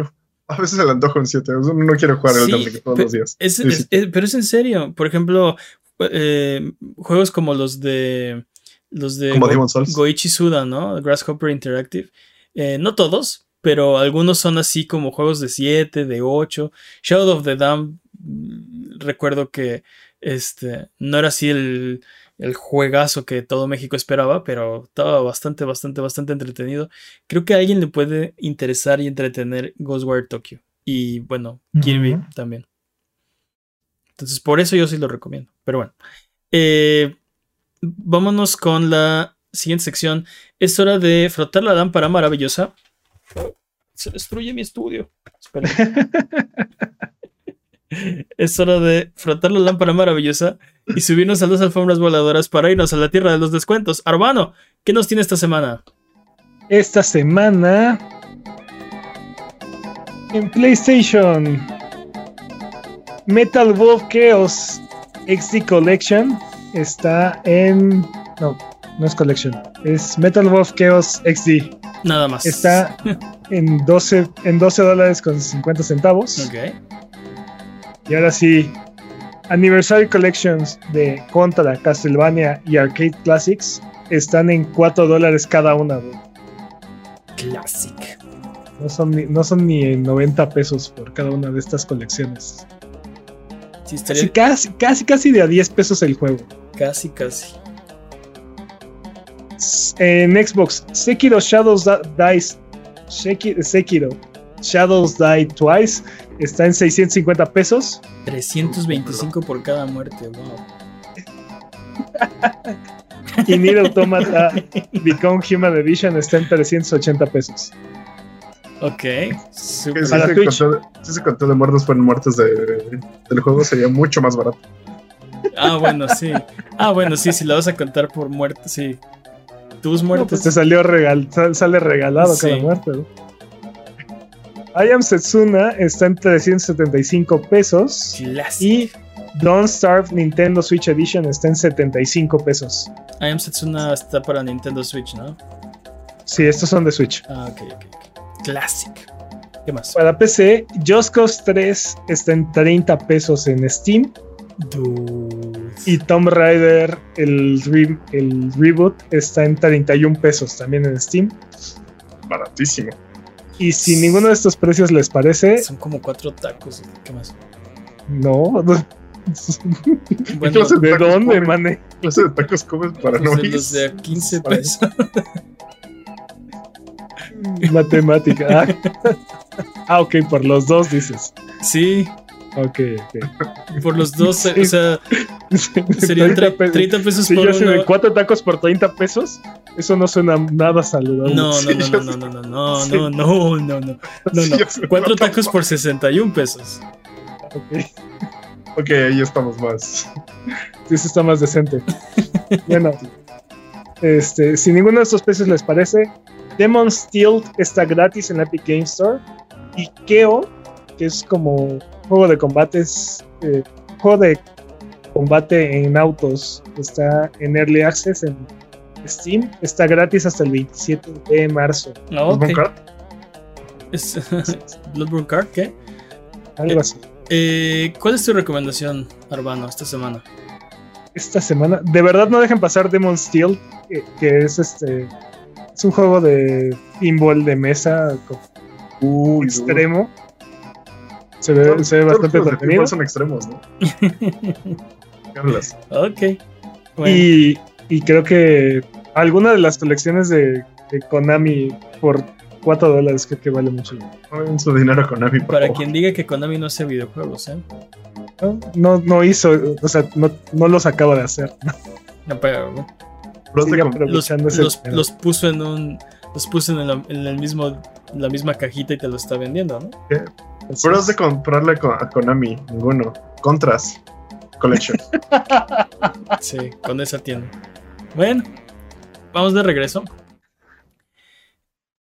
A veces se le antoja un 7. Uno no quiere jugar el Sí, Elden todos los días. Es- Sí, es- sí. es- pero es en serio. Por ejemplo, eh, juegos como los de los de Como Go-. Goichi Suda, ¿no? Grasshopper Interactive. Eh, no todos, pero algunos son así como juegos de 7, de 8. Shadow of the Dam, mm, recuerdo que este no era así el, el juegazo que todo México esperaba, pero estaba bastante, bastante, bastante entretenido. Creo que a alguien le puede interesar y entretener Ghostwire Tokyo. Y bueno, Kirby también. Entonces, por eso yo sí lo recomiendo. Pero bueno. Eh, vámonos con la siguiente sección. Es hora de frotar la lámpara maravillosa. Se destruye mi estudio. Espera. es hora de frotar la lámpara maravillosa y subirnos a las alfombras voladoras para irnos a la tierra de los descuentos. Arbano, ¿qué nos tiene esta semana? Esta semana en PlayStation Metal Wolf Chaos XD Collection está en no, no es Collection, es Metal Wolf Chaos XD. Nada más. Está en 12 en 12 dólares con 50 centavos. Ok. Y ahora sí, Anniversary Collections de Contra, Castlevania y Arcade Classics están en 4 dólares cada una. güey. Classic. No son, ni, no son ni en 90 pesos por cada una de estas colecciones. Sí, estaría Sí, casi, casi, casi de a 10 pesos el juego. casi, casi. En Xbox, Sekiro Shadows Dice. Sekiro Shadows Die Twice está en 650 pesos. 325 por cada muerte, wow. Y Nier Automata Become Human Edition está en 380 pesos. Ok. Super- si, Para se Twitch. contó, si se contó de muertos fueron muertos de, del juego, sería mucho más barato. Ah, bueno, sí. Ah, bueno, sí, si la vas a contar por muerte, sí. Tus No, muertes. pues te salió regal, sal- sale regalado Sí. cada muerte. ¿no? I Am Setsuna está en 375 pesos. Clásico. Y Don't Starve Nintendo Switch Edition está en 75 pesos. I Am Setsuna está para Nintendo Switch, ¿no? Sí, estos son de Switch. Ah, ok, ok, ok. Classic. ¿Qué más? Para PC, Just Cause 3 está en 30 pesos en Steam. Dude. Y Tomb Raider, el, re- el reboot, está en 31 pesos también en Steam. Baratísimo. Y si ninguno de estos precios les parece, Son como cuatro tacos. ¿Qué más? no. Bueno, ¿De dónde, mané? ¿Qué clase de tacos comes para pues no de ir? los de a 15 Para- pesos. Matemática. Ah. Ah, ok, por los dos dices. Sí, Ok, ok. por los dos, Sí. o sea, serían 30 pesos. 30 pesos Si por yo uno. cuatro tacos por 30 pesos, eso no suena nada saludable. No, no, no, no, no, no, no, no, no, no, no, no. Cuatro tacos por 61 pesos. Ok, Ok, ahí estamos más. sí, eso está más decente. bueno, este, si ninguno de estos precios les parece, Demon Steel está gratis en la Epic Game Store. Y Keo, que es como juego de combates, eh, juego de combate en autos, está en Early Access en Steam, está gratis hasta el 27 de marzo. No, ok. ¿Algún card? Es- Bloodborne Card, ¿qué? Algo así. Eh, ¿Cuál es tu recomendación, Arbano, esta semana? esta semana. De verdad no dejen pasar Demon Steel, que, que es este. Es un juego de pinball de mesa con- Uy, extremo. Se ve, Todos- se ve bastante entretenido. son extremos, ¿no? ¿Qué hablas? Ok. Bueno, Y, y creo que alguna de las colecciones de, de Konami por 4 dólares creo que vale mucho. No den su dinero con Nami, por para favor. quien diga que Konami no hace videojuegos, ¿eh? No, no, no hizo, o sea, no, no los acaba de hacer. No, pero, los, los, los puso en un. Los puso en, el, en el mismo, la misma cajita y te lo está vendiendo, ¿no? Pros de comprarle con- a Konami, ninguno. Contras. Collection. Sí, con esa tienda. Bueno, vamos de regreso.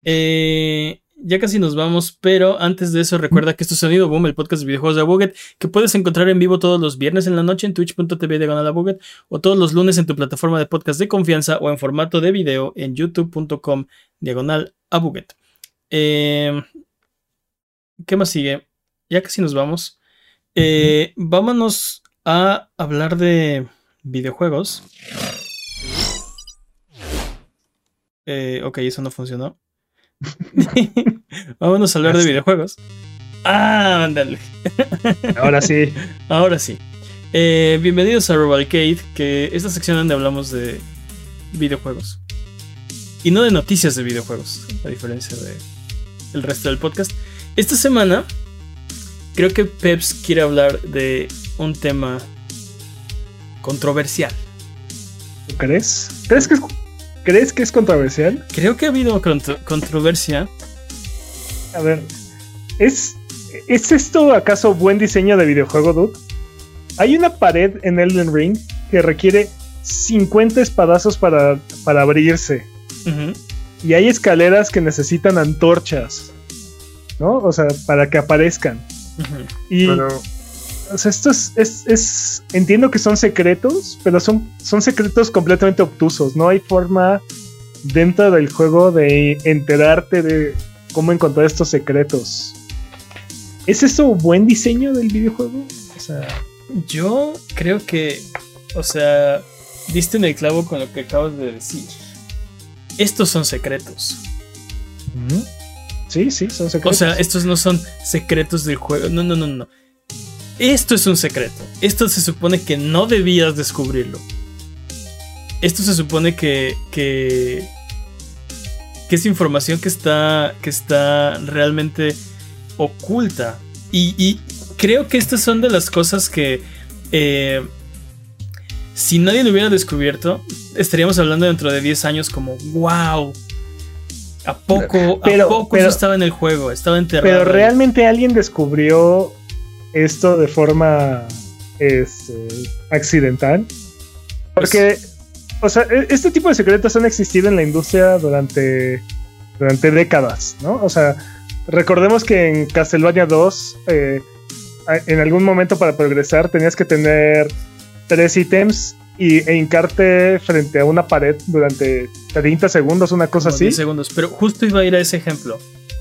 Eh, ya casi nos vamos, pero antes de eso recuerda que esto es Sonido Boom, el podcast de videojuegos de Abuget, que puedes encontrar en vivo todos los viernes en la noche en twitch.tv diagonal Abuget, o todos los lunes en tu plataforma de podcast de confianza o en formato de video en youtube.com diagonal Abuget. Eh, ¿Qué más sigue? Ya casi nos vamos. Eh, vámonos a hablar de videojuegos. Eh, ok, eso no funcionó. Vámonos a hablar de videojuegos. Ah, ándale. Ahora sí. Ahora sí. Eh, bienvenidos a Robalcade, que esta sección donde hablamos de videojuegos. Y no de noticias de videojuegos, a diferencia de el resto del podcast. Esta semana creo que Peps quiere hablar de un tema controversial. ¿Tú crees? ¿Crees que es, ¿crees que es controversial? Creo que ha habido contro- controversia. A ver, ¿es, ¿es esto acaso buen diseño de videojuego, dude? Hay una pared en Elden Ring que requiere 50 espadazos para, para abrirse. Y hay escaleras que necesitan antorchas, ¿no? O sea, para que aparezcan. Y, Pero o sea, esto es, es, es- Entiendo que son secretos, pero son, son secretos completamente obtusos. No hay forma dentro del juego de enterarte de cómo encontrar estos secretos. ¿Es eso buen diseño del videojuego? O sea, Yo creo que, o sea, diste en el clavo con lo que acabas de decir. Estos son secretos. Sí, sí, son O secretos. sea, estos no son secretos del juego. No, no, no, no. Esto es un secreto. Esto se supone que no debías descubrirlo. Esto se supone que. que. que es información que está. que está realmente oculta. Y, y creo que estas son de las cosas que. eh, si nadie lo hubiera descubierto, estaríamos hablando dentro de 10 años como, wow. ¿A poco, Pero- ¿a poco pero- eso estaba en el juego? Estaba enterrado. Pero realmente alguien descubrió esto de forma este, accidental. Porque, o sea, e- este tipo de secretos han existido en la industria durante, durante décadas, ¿no? O sea, recordemos que en Castlevania 2, eh, en algún momento para progresar tenías que tener tres ítems y, e hincarte frente a una pared durante 30 segundos, una cosa como así. 10 segundos. Pero justo iba a ir a ese ejemplo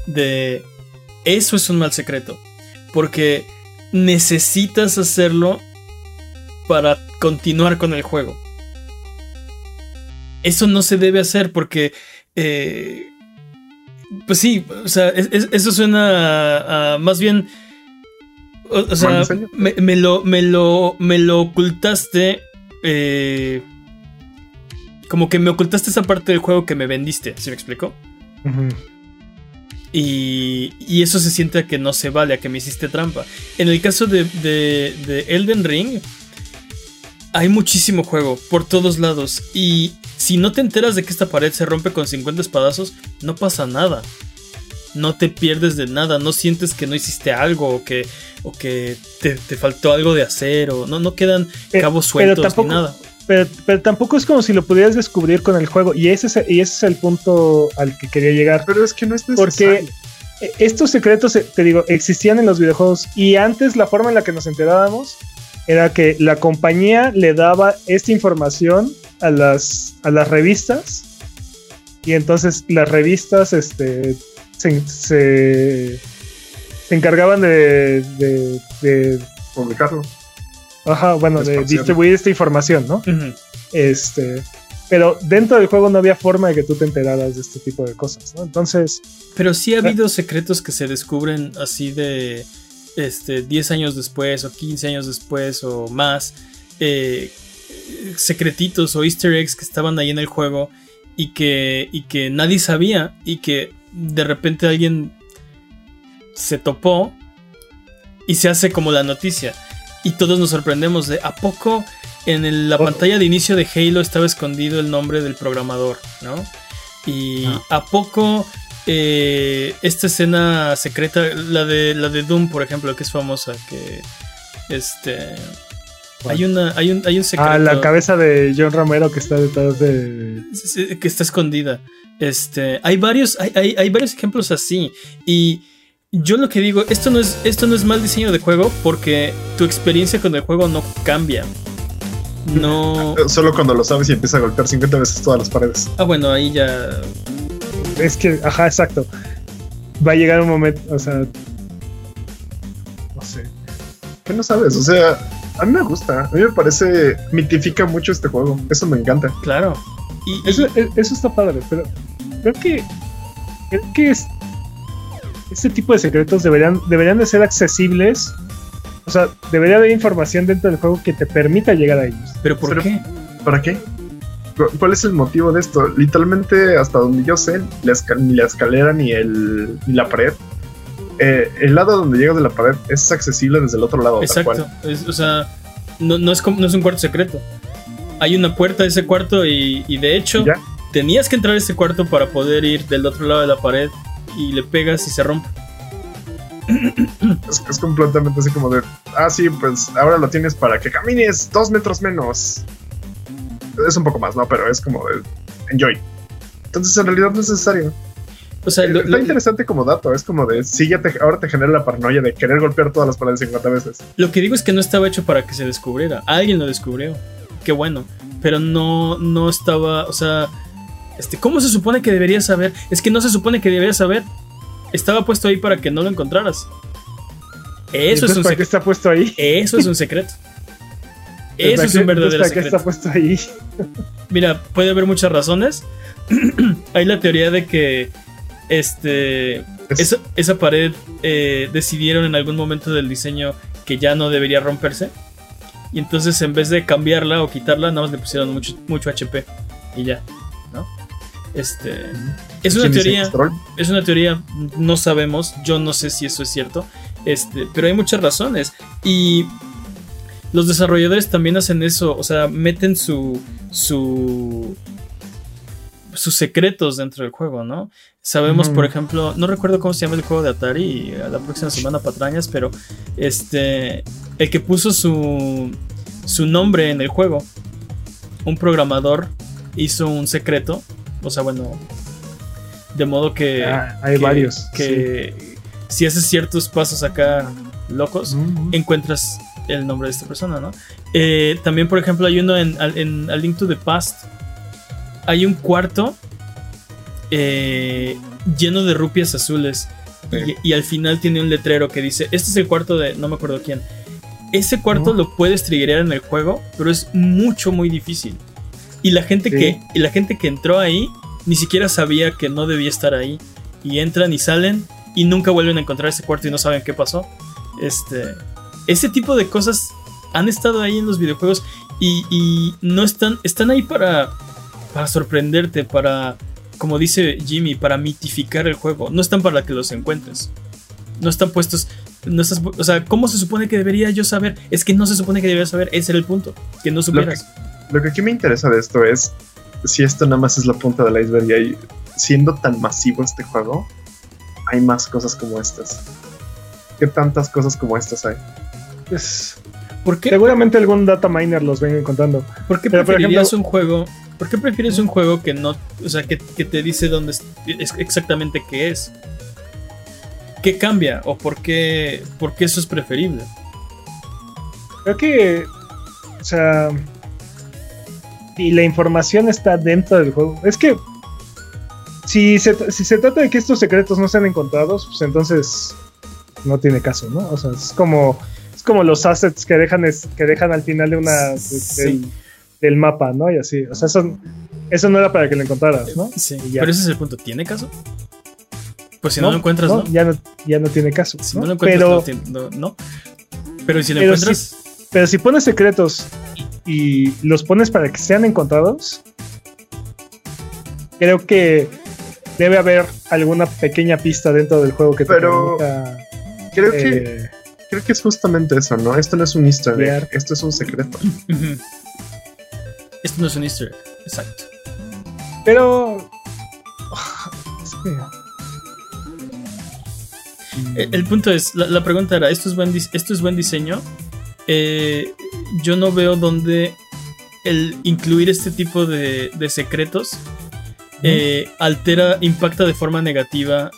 de eso es un mal secreto. Porque necesitas hacerlo para continuar con el juego. Eso no se debe hacer porque. eh, pues sí, o sea, es- es- eso suena a, a más bien. O, o sea, me lo, me, lo, me lo ocultaste. Eh, como que me ocultaste esa parte del juego que me vendiste, ¿sí me explico? Y, y eso se siente a que no se vale, a que me hiciste trampa. En el caso de, de- de Elden Ring, hay muchísimo juego por todos lados. Y si no te enteras de que esta pared se rompe con 50 espadazos, no pasa nada. No te pierdes de nada, no sientes que no hiciste algo o que, o que te, te faltó algo de hacer o no, no quedan Pe- cabos pero sueltos tampoco- ni nada. Pero, pero tampoco es como si lo pudieras descubrir con el juego. Y ese, es, y ese es el punto al que quería llegar. Pero es que no es Porque necesario. eh, estos secretos, eh, te digo, existían en los videojuegos. Y antes la forma en la que nos enterábamos era que la compañía le daba esta información a las, a las revistas. Y entonces las revistas este, se, se, se encargaban de, de, de- publicarlo. ajá, bueno, de distribuir esta información, ¿no? Ujú. Este, pero dentro del juego no había forma de que tú te enteraras de este tipo de cosas, ¿no? Entonces, Pero sí ha habido secretos que se descubren así de este 10 años después o 15 años después o más. eh, secretitos o easter eggs que estaban ahí en el juego y que, y que nadie sabía y que de repente alguien se topó y se hace como la noticia. Y todos nos sorprendemos de a poco en el- la Oh. pantalla de inicio de Halo estaba escondido el nombre del programador, ¿no? Y Ah. a poco eh, esta escena secreta, la de la de Doom, por ejemplo, que es famosa, que este hay una hay un hay un secreto a la cabeza de John Romero que está detrás de. Que está escondida. Este, hay varios, hay, hay- hay varios ejemplos así. Y yo lo que digo, esto no es, esto no es mal diseño de juego porque tu experiencia con el juego no cambia. No. Solo cuando lo sabes y empieza a golpear 50 veces todas las paredes. Ah, bueno, ahí ya. Es que, ajá, exacto. Va a llegar un momento, o sea. No sé. ¿Qué no sabes? O sea, a mí me gusta. A mí me parece. Mitifica mucho este juego. Eso me encanta. Claro. Y, y- Eso, e- eso está padre, pero creo que. Creo que es, este tipo de secretos deberían, deberían de ser accesibles. O sea, debería haber información dentro del juego que te permita llegar a ellos. pero ¿por pero- qué? ¿Para qué? ¿Cu- ¿Cuál es el motivo de esto? Literalmente, hasta donde yo sé, la ni la escalera ni, el, ni la pared. eh, el lado donde llegas de la pared es accesible desde el otro lado. tal Exacto. cual. Es- o sea, no, no es, como- no es un cuarto secreto. Hay una puerta a ese cuarto y, y de hecho ya. tenías que entrar a ese cuarto para poder ir del otro lado de la pared y le pegas y se rompe. Es, es completamente así como de. Ah, sí, pues ahora lo tienes para que camines dos metros menos. Es un poco más, ¿no? Pero es como de. Enjoy. Entonces, en realidad no es necesario. O sea, lo- Está lo- interesante como dato. Es como de. Sí, ya te, ahora te genera la paranoia de querer golpear todas las paredes 50 veces. Lo que digo es que no estaba hecho para que se descubriera. Alguien lo descubrió. Qué bueno. Pero no, no estaba. O sea. Este, ¿Cómo se supone que deberías saber? Es que no se supone que deberías saber. Estaba puesto ahí para que no lo encontraras. Eso es un ¿para qué secreto. está puesto ahí? Eso es un secreto. Eso ¿Para es un verdadero ¿Para qué secreto. está puesto ahí? Mira, puede haber muchas razones. Hay la teoría de que este Es- esa, esa pared eh, decidieron en algún momento del diseño que ya no debería romperse. Y entonces en vez de cambiarla o quitarla, nada más le pusieron mucho, mucho HP. Y ya. Este. Es una ¿Quién dice que teoría. es una teoría, no sabemos, yo no sé si eso es cierto, este, pero hay muchas razones y los desarrolladores también hacen eso, o sea, meten su su sus secretos dentro del juego, ¿no? Sabemos, por ejemplo, no recuerdo cómo se llama el juego de Atari, a la próxima semana patrañas, pero este el que puso su, su nombre en el juego. Un programador hizo un secreto. O sea, bueno. De modo que. Ah, hay que- varios, Que si haces ciertos pasos acá locos, encuentras el nombre de esta persona, ¿no? Eh, también, por ejemplo, hay uno en, en A Link to the Past. Hay un cuarto eh, lleno de rupias azules. Sí. Y, y al final tiene un letrero que dice: Este es el cuarto de. No me acuerdo quién. Ese cuarto lo puedes triggerear en el juego, pero es mucho, muy difícil. Y la gente, Sí. que, y la gente que entró ahí ni siquiera sabía que no debía estar ahí. Y entran y salen y nunca vuelven a encontrar ese cuarto y no saben qué pasó. Este. Ese tipo de cosas han estado ahí en los videojuegos y, y no están. Están ahí para. Para sorprenderte, para. Como dice Jimmy, para mitificar el juego. No están para que los encuentres. No están puestos. No estás, o sea, ¿cómo se supone que debería yo saber? Es que no se supone que debería saber. Ese era el punto. Que no supieras. Lo que aquí me interesa de esto es si esto nada más es la punta del iceberg y hay, siendo tan masivo este juego, hay más cosas como estas. ¿Qué tantas cosas como estas hay? Pues, ¿Por qué, seguramente algún data miner los venga encontrando. ¿Por qué Pero, por ejemplo- un juego? ¿Por qué prefieres un juego que no, o sea, que, que te dice dónde es, es exactamente qué es? ¿Qué cambia o por qué, por qué eso es preferible? Creo que, o sea, y la información está dentro del juego. Es que si se, si se trata de que estos secretos no sean encontrados, pues entonces no tiene caso, ¿no? O sea, es como es como los assets que dejan es- que dejan al final de una de- Sí. del, del mapa, ¿no? Y así, o sea, eso, eso no era para que lo encontraras, ¿no? Sí, pero ese es el punto. ¿Tiene caso? Pues si no, No, lo encuentras, no, ¿no? Ya no, ya no tiene caso. Si ¿no? no lo encuentras, pero, no, no. Pero si lo Pero encuentras, pero si pones secretos y los pones para que sean encontrados, creo que debe haber alguna pequeña pista dentro del juego que te Pero- permita Creo que, eh, creo que es justamente eso, ¿no? Esto no es un easter egg, esto es un secreto. esto no es un easter egg. Exacto. pero es que- El, el punto es, la, la pregunta era, ¿esto es buen, esto es buen diseño? Eh, yo no veo dónde el incluir este tipo de, de secretos eh, altera, impacta de forma negativa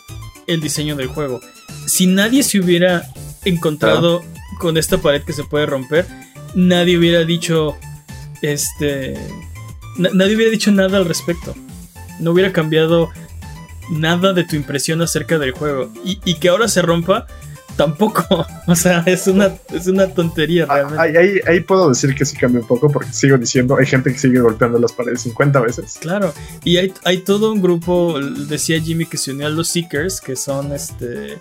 el diseño del juego. Si nadie se hubiera encontrado con esta pared que se puede romper, nadie hubiera dicho, este, na- nadie hubiera dicho nada al respecto. No hubiera cambiado nada de tu impresión acerca del juego. Y, y que ahora se rompa, tampoco. O sea, es una, es una tontería Ah, realmente. Ahí, ahí- ahí puedo decir que sí cambia un poco porque sigo diciendo, hay gente que sigue golpeando las paredes 50 veces. Claro, y hay, hay todo un grupo, decía Jimmy, que se unió a los Seekers, que son este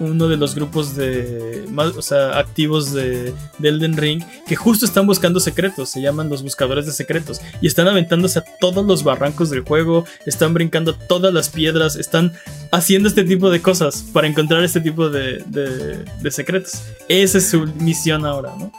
uno de los grupos de más, o sea, activos de, de Elden Ring, que justo están buscando secretos, se llaman los buscadores de secretos, y están aventándose a todos los barrancos del juego, están brincando todas las piedras, están haciendo este tipo de cosas para encontrar este tipo de, de- de secretos. Esa es su misión ahora, ¿no?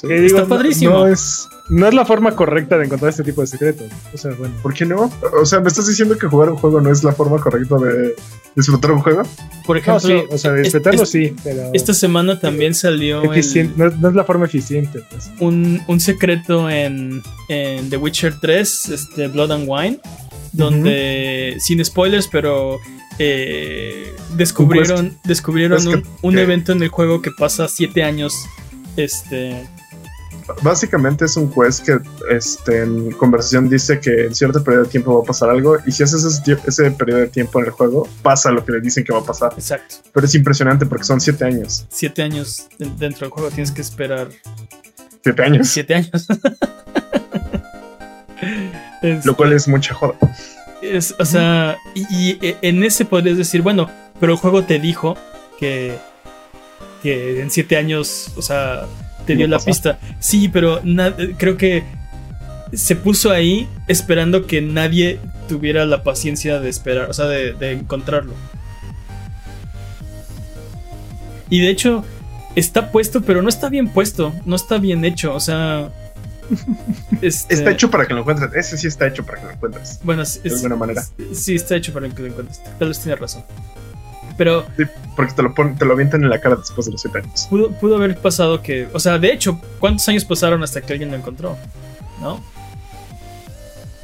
Sí. que digo, está no- padrísimo. No, es, no es la forma correcta de encontrar este tipo de secretos. O sea, bueno. ¿Por qué no? O sea, ¿me estás diciendo que jugar un juego no es la forma correcta de disfrutar un juego? Por No, ejemplo, sí, o sea, disfrutarlo es- sí, pero esta semana también salió el- eficien- no, es- no es la forma eficiente. Pues. un, un secreto en, en The Witcher 3, este, Blood and Wine, donde, sin spoilers, pero eh, descubrieron, descubrieron Es que- un, un que- evento en el juego que pasa siete años. Este, Básicamente es un juez que este, en conversación dice que en cierto periodo de tiempo va a pasar algo y si haces ese, periodo de tiempo en el juego, pasa lo que le dicen que va a pasar. exacto. Pero es impresionante porque son siete años. Siete años de- dentro del juego, tienes que esperar Siete años. siete años. Este, Lo cual es mucha joda. Es, o sea, y, y en ese podrías decir, bueno, pero el juego te dijo que, que en siete años, o sea, te ¿Qué dio la pista. Sí, pero creo que se puso ahí esperando que nadie tuviera la paciencia de esperar, o sea, de, de encontrarlo. Y de hecho, está puesto, pero no está bien puesto, no está bien hecho, o sea... este- Está hecho para que lo encuentres. Ese sí está hecho para que lo encuentres. Bueno, es- de alguna manera. Sí, está hecho para que lo encuentres. Tal vez tiene razón. Pero Sí, porque te lo, ponen, te lo avientan en la cara después de los 7 años. pudo, pudo haber pasado que. O sea, de hecho, ¿cuántos años pasaron hasta que alguien lo encontró? ¿No?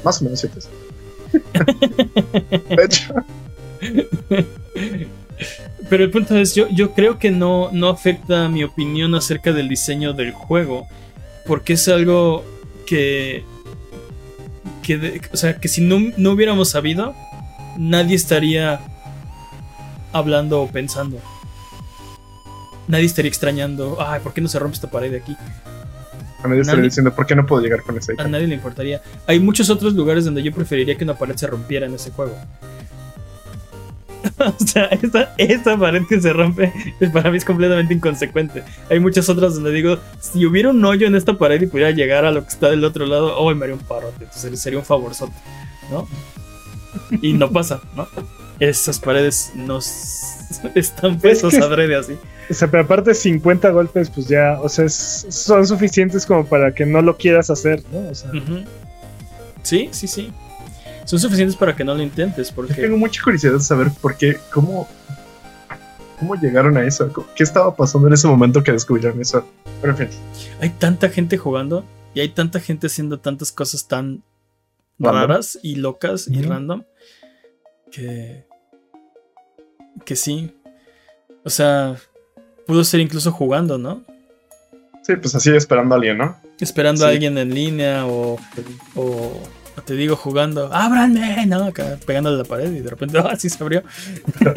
Más o menos 7. de hecho, Pero el punto es, yo, yo creo que no, no afecta mi opinión acerca del diseño del juego. Porque es algo que. que de- o sea, que si no, no hubiéramos sabido, nadie estaría hablando o pensando. Nadie estaría extrañando. Ay, ¿por qué no se rompe esta pared de aquí? a nadie estaría diciendo por qué no puedo llegar con ese A nadie le importaría. Hay muchos otros lugares donde yo preferiría que una pared se rompiera en ese juego. o sea, esta, esta pared que se rompe para mí es completamente inconsecuente. Hay muchas otras donde digo, si hubiera un hoyo en esta pared y pudiera llegar a lo que está del otro lado, oh, me haría un parote. Entonces sería un favorzote, ¿no? Y no pasa, ¿no? Esas paredes no s- están puestos que- adrede así. O sea, pero aparte 50 golpes, pues ya, o sea, es- son suficientes como para que no lo quieras hacer, ¿no? O sea. Sí, sí, sí. Son suficientes para que no lo intentes, Yo porque... tengo mucha curiosidad de saber por qué, cómo, cómo llegaron a eso. ¿Qué estaba pasando en ese momento que descubrieron eso? Pero en fin, hay tanta gente jugando y hay tanta gente haciendo tantas cosas tan Random. raras y locas y random que que sí. O sea, pudo ser incluso jugando, ¿no? sí, pues así esperando a alguien, ¿no? Esperando a alguien en línea o, o o te digo jugando, ábranme, no, acá pegándole a la pared y de repente, ah, sí se abrió.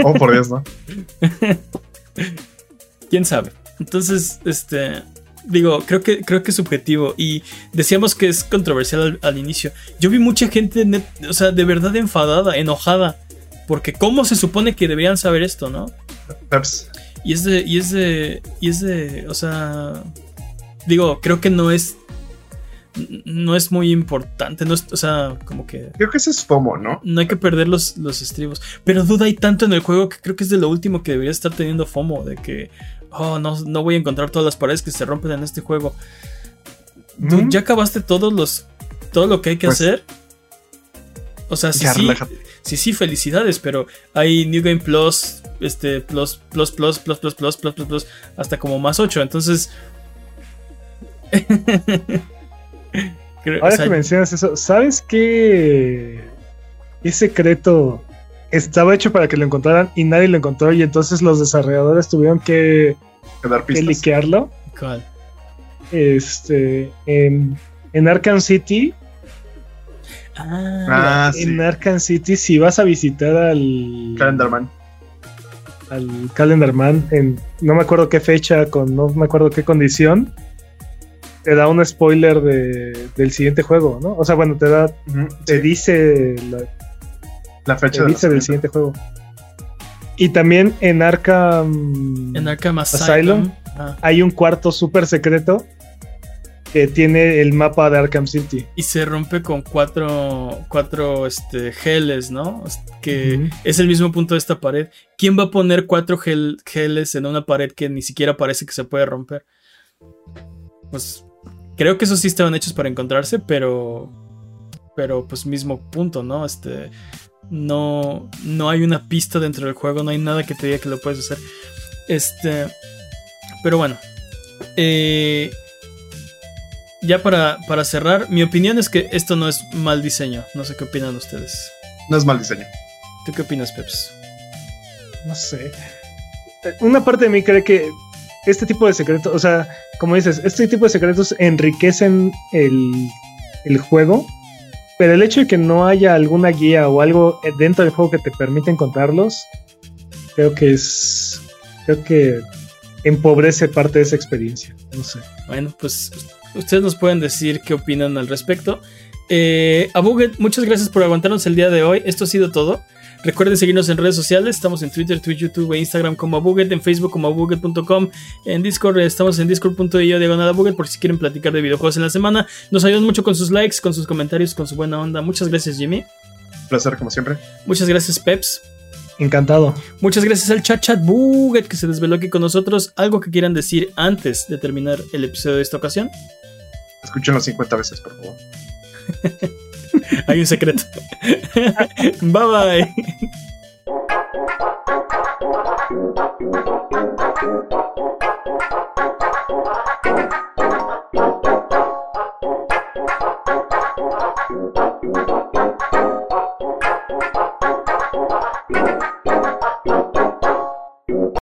Oh, por Dios, ¿no? quién sabe. Entonces, este. Digo, creo que, creo que es subjetivo. Y decíamos que es controversial al, al inicio. Yo vi mucha gente, net- o sea, de verdad enfadada, enojada. Porque, ¿cómo se supone que deberían saber esto, no? Y es de. Y es de. Y es de. O sea. Digo, creo que no es. No es muy importante. No es, o sea, como que. Creo que ese es FOMO, ¿no? No hay que perder los, los estribos. Pero duda hay tanto en el juego que creo que es de lo último que debería estar teniendo FOMO. De que, oh, no, no voy a encontrar todas las paredes que se rompen en este juego. Dude, Ujú. ¿Ya acabaste todos los, todo lo que hay que Pues, hacer? O sea, sí, ya, sí. Sí, sí, felicidades, pero hay New Game Plus, este, plus, plus, plus, plus, plus, plus, plus, plus, plus, hasta como más 8. Entonces... Creo- ahora o sea, que mencionas eso, ¿sabes qué? ¿Qué secreto estaba hecho para que lo encontraran y nadie lo encontró y entonces los desarrolladores tuvieron que, Quedar que pistas. liquearlo? ¿cuál? Este, en, en Arkham City, Ah, Ah, sí. en Arkham City, si vas a visitar al Calendarman. al Calendarman en no me acuerdo qué fecha, con no me acuerdo qué condición, te da un spoiler de, del siguiente juego, ¿no? O sea, bueno, te da, te sí, dice la, la fecha te de dice del siguiente juego. Y también en Arkham, En Arkham Asylum. Asylum. Ah, hay un cuarto súper secreto que tiene el mapa de Arkham City. y se rompe con cuatro, cuatro este, geles, ¿no? Que es el mismo punto de esta pared. ¿Quién va a poner cuatro gel- geles en una pared que ni siquiera parece que se puede romper? Pues creo que esos sí estaban hechos para encontrarse, pero. Pero pues mismo punto, ¿no? Este. No, no hay una pista dentro del juego, no hay nada que te diga que lo puedes hacer. Este. Pero bueno. Eh, ya para, para cerrar, mi opinión es que esto no es mal diseño. No sé qué opinan ustedes. No es mal diseño. ¿Tú qué opinas, Peps? No sé. Una parte de mí cree que este tipo de secretos, o sea, como dices, este tipo de secretos enriquecen el, el juego, pero el hecho de que no haya alguna guía o algo dentro del juego que te permita encontrarlos, creo que es. Creo que empobrece parte de esa experiencia. No sé. Bueno, pues ustedes nos pueden decir qué opinan al respecto. Eh, a Buget, muchas gracias por aguantarnos el día de hoy. Esto ha sido todo. Recuerden seguirnos en redes sociales. Estamos en Twitter, Twitch, YouTube e Instagram como Abuget, en Facebook como abuget.com, en Discord estamos en discord.io diagonal Abuget por si quieren platicar de videojuegos en la semana. Nos ayudan mucho con sus likes, con sus comentarios, con su buena onda. Muchas gracias, Jimmy. Placer, como siempre. Muchas gracias, Peps. Encantado. Muchas gracias al chat chat Buget que se desveló aquí con nosotros. ¿Algo que quieran decir antes de terminar el episodio de esta ocasión? Escúchenlo 50 veces, por favor. Hay un secreto. bye bye.